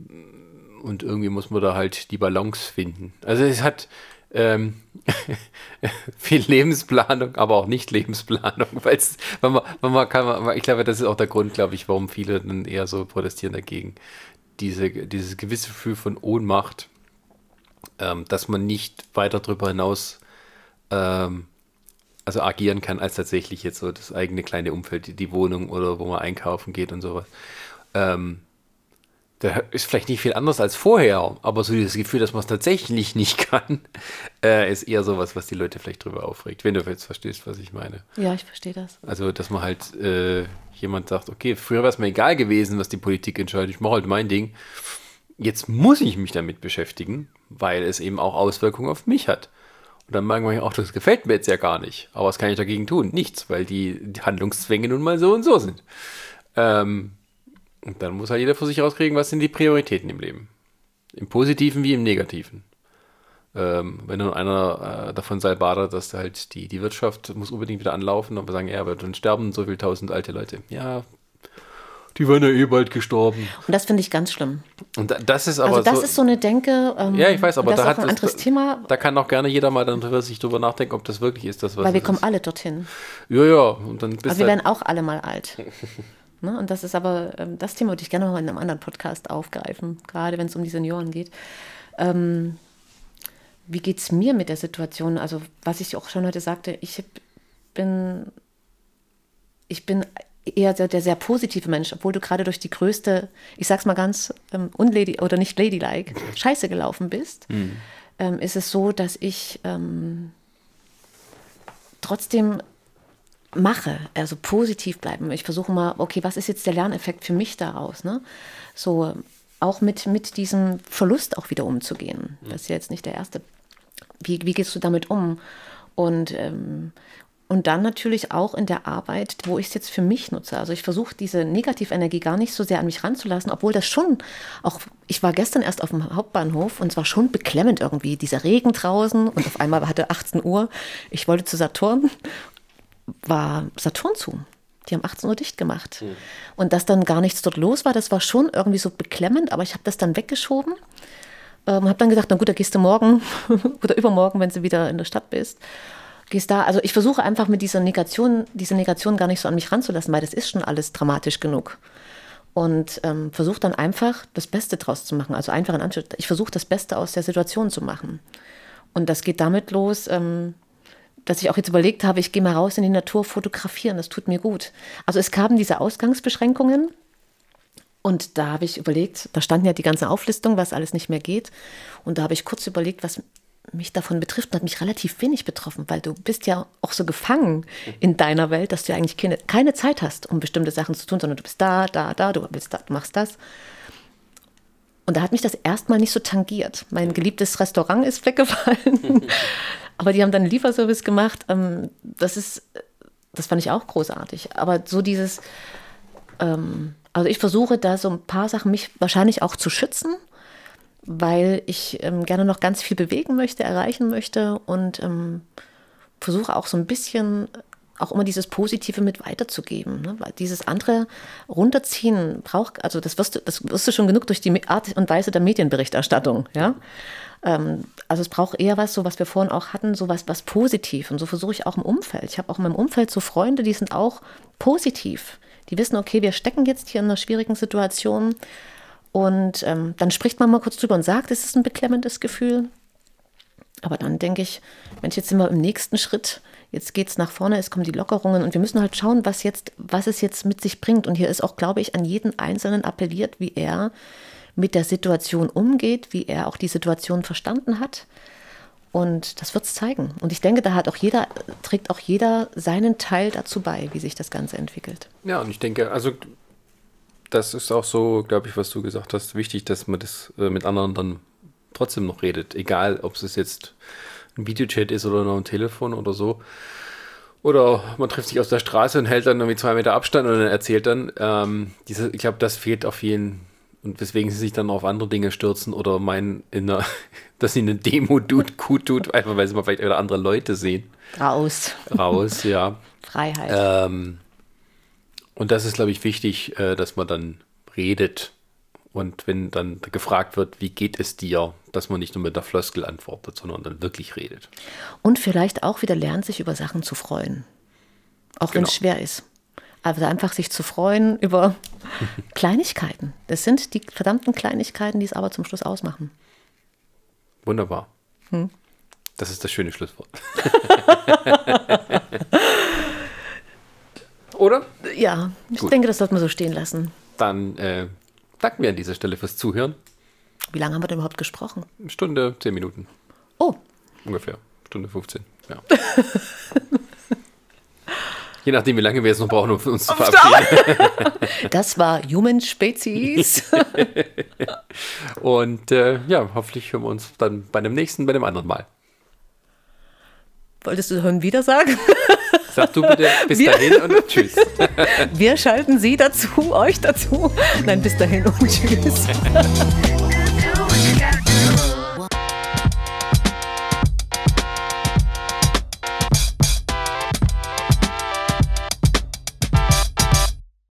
und irgendwie muss man da halt die Balance finden. Also es hat, ähm, viel Lebensplanung, aber auch nicht Lebensplanung, weil man, man kann, ich glaube, das ist auch der Grund, glaube ich, warum viele dann eher so protestieren dagegen. Diese, dieses gewisse Gefühl von Ohnmacht, ähm, dass man nicht weiter darüber hinaus ähm, also agieren kann, als tatsächlich jetzt so das eigene kleine Umfeld, die, die Wohnung oder wo man einkaufen geht und sowas. Ähm, da ist vielleicht nicht viel anders als vorher, aber so dieses Gefühl, dass man es tatsächlich nicht kann, äh, ist eher sowas, was die Leute vielleicht drüber aufregt, wenn du jetzt verstehst, was ich meine.
Ja, ich verstehe das.
Also, dass man halt äh, jemand sagt, okay, früher wäre es mir egal gewesen, was die Politik entscheidet, ich mache halt mein Ding. Jetzt muss ich mich damit beschäftigen, weil es eben auch Auswirkungen auf mich hat. Und dann merken wir auch, das gefällt mir jetzt ja gar nicht. Aber was kann ich dagegen tun? Nichts, weil die, die Handlungszwänge nun mal so und so sind. Ähm, und dann muss halt jeder für sich rauskriegen, was sind die Prioritäten im Leben. Im Positiven wie im Negativen. Ähm, wenn dann einer äh, davon sei badert, dass halt die, die Wirtschaft muss unbedingt wieder anlaufen, aber sagen, ja, aber dann sterben so viele tausend alte Leute. Ja, die waren ja eh bald gestorben.
Und das finde ich ganz schlimm.
Und das ist aber
also das
so,
ist so eine Denke.
Ähm, ja, ich weiß, aber
das
da hat
ein
das,
anderes Thema.
Da kann auch gerne jeder mal dann sich drüber nachdenken, ob das wirklich ist, das was
Weil wir kommen
ist.
alle dorthin.
Ja, ja. Und dann bist
Aber wir
halt-
werden auch alle mal alt. ne? Und das ist aber, ähm, das Thema würde ich gerne noch in einem anderen Podcast aufgreifen, gerade wenn es um die Senioren geht. Ähm, wie geht es mir mit der Situation? Also, was ich auch schon heute sagte, ich bin, ich bin eher der, der sehr positive Mensch, obwohl du gerade durch die größte, ich sag's mal ganz ähm, unlady oder nicht ladylike, Scheiße gelaufen bist, ähm, ist es so, dass ich ähm, trotzdem mache, also positiv bleiben. Ich versuche mal, okay, was ist jetzt der Lerneffekt für mich daraus? Ne? So auch mit, mit diesem Verlust auch wieder umzugehen. Das ist ja jetzt nicht der erste. Wie, wie gehst du damit um? Und, ähm, und dann natürlich auch in der Arbeit, wo ich es jetzt für mich nutze. Also ich versuche diese Negativenergie gar nicht so sehr an mich ranzulassen, obwohl das schon auch, ich war gestern erst auf dem Hauptbahnhof und es war schon beklemmend irgendwie, dieser Regen draußen und auf einmal hatte 18 Uhr, ich wollte zu Saturn, war Saturn zu. Die haben 18 Uhr dicht gemacht. Und dass dann gar nichts dort los war, das war schon irgendwie so beklemmend, aber ich habe das dann weggeschoben. Ähm, habe dann gesagt, na gut, da gehst du morgen oder übermorgen, wenn du wieder in der Stadt bist. Gehst da, also ich versuche einfach mit dieser Negation, diese Negation gar nicht so an mich ranzulassen, weil das ist schon alles dramatisch genug. Und ähm, versuche dann einfach das Beste draus zu machen. Also einfach in Anführungszeichen, ich versuche das Beste aus der Situation zu machen. Und das geht damit los, ähm, dass ich auch jetzt überlegt habe, ich gehe mal raus in die Natur fotografieren, das tut mir gut. Also es kamen diese Ausgangsbeschränkungen und da habe ich überlegt, da standen ja die ganze Auflistung, was alles nicht mehr geht. Und da habe ich kurz überlegt, was mich davon betrifft, hat mich relativ wenig betroffen, weil du bist ja auch so gefangen in deiner Welt, dass du ja eigentlich keine, keine Zeit hast, um bestimmte Sachen zu tun, sondern du bist da, da, da, du willst da, du machst das. Und da hat mich das erstmal nicht so tangiert. Mein geliebtes Restaurant ist weggefallen. Aber die haben dann einen Lieferservice gemacht. Ähm, Das ist, das fand ich auch großartig. Aber so dieses, ähm, also ich versuche da so ein paar Sachen mich wahrscheinlich auch zu schützen, weil ich ähm, gerne noch ganz viel bewegen möchte, erreichen möchte und ähm, versuche auch so ein bisschen auch immer dieses Positive mit weiterzugeben. Ne? Weil dieses andere runterziehen braucht, also das wirst du, das wirst du schon genug durch die Art und Weise der Medienberichterstattung, ja. Ähm, also es braucht eher was, so was wir vorhin auch hatten, so was, was positiv. Und so versuche ich auch im Umfeld. Ich habe auch in meinem Umfeld so Freunde, die sind auch positiv. Die wissen, okay, wir stecken jetzt hier in einer schwierigen Situation. Und ähm, dann spricht man mal kurz drüber und sagt, es ist ein beklemmendes Gefühl. Aber dann denke ich, Mensch, jetzt sind wir im nächsten Schritt. Jetzt geht es nach vorne, es kommen die Lockerungen und wir müssen halt schauen, was, jetzt, was es jetzt mit sich bringt. Und hier ist auch, glaube ich, an jeden Einzelnen appelliert, wie er mit der Situation umgeht, wie er auch die Situation verstanden hat. Und das wird es zeigen. Und ich denke, da hat auch jeder, trägt auch jeder seinen Teil dazu bei, wie sich das Ganze entwickelt.
Ja, und ich denke, also das ist auch so, glaube ich, was du gesagt hast, wichtig, dass man das äh, mit anderen dann trotzdem noch redet. Egal, ob es jetzt ein Videochat ist oder noch ein Telefon oder so. Oder man trifft sich aus der Straße und hält dann irgendwie zwei Meter Abstand und dann erzählt dann. Ähm, diese, ich glaube, das fehlt auf jeden und weswegen sie sich dann auf andere Dinge stürzen oder meinen, in einer, dass sie eine Demo tut, gut tut, einfach weil sie mal vielleicht wieder andere Leute sehen.
Raus.
Raus, ja.
Freiheit.
Ähm, und das ist, glaube ich, wichtig, äh, dass man dann redet Und wenn dann gefragt wird, wie geht es dir, dass man nicht nur mit der Floskel antwortet, sondern dann wirklich redet.
Und vielleicht auch wieder lernt, sich über Sachen zu freuen. Auch wenn es
Genau.
schwer ist. Also einfach sich zu freuen über Kleinigkeiten. Das sind die verdammten Kleinigkeiten, die es aber zum Schluss ausmachen.
Wunderbar. Das ist das schöne Schlusswort. Oder?
Ja, ich
Gut.
denke, das sollte man so stehen lassen.
Dann äh, danken wir an dieser Stelle fürs Zuhören.
Wie lange haben wir denn überhaupt gesprochen?
Stunde, zehn Minuten
Oh,
ungefähr. Stunde 15. Ja. Je nachdem, wie lange wir jetzt noch brauchen, um uns zu verabschieden.
das war Human Spezies.
Und äh, ja, hoffentlich hören wir uns dann bei dem nächsten, bei dem anderen Mal.
Wolltest du hören wieder sagen?
Sag du bitte bis
wir,
dahin und tschüss.
wir schalten Sie dazu, euch dazu. Nein, bis dahin und tschüss.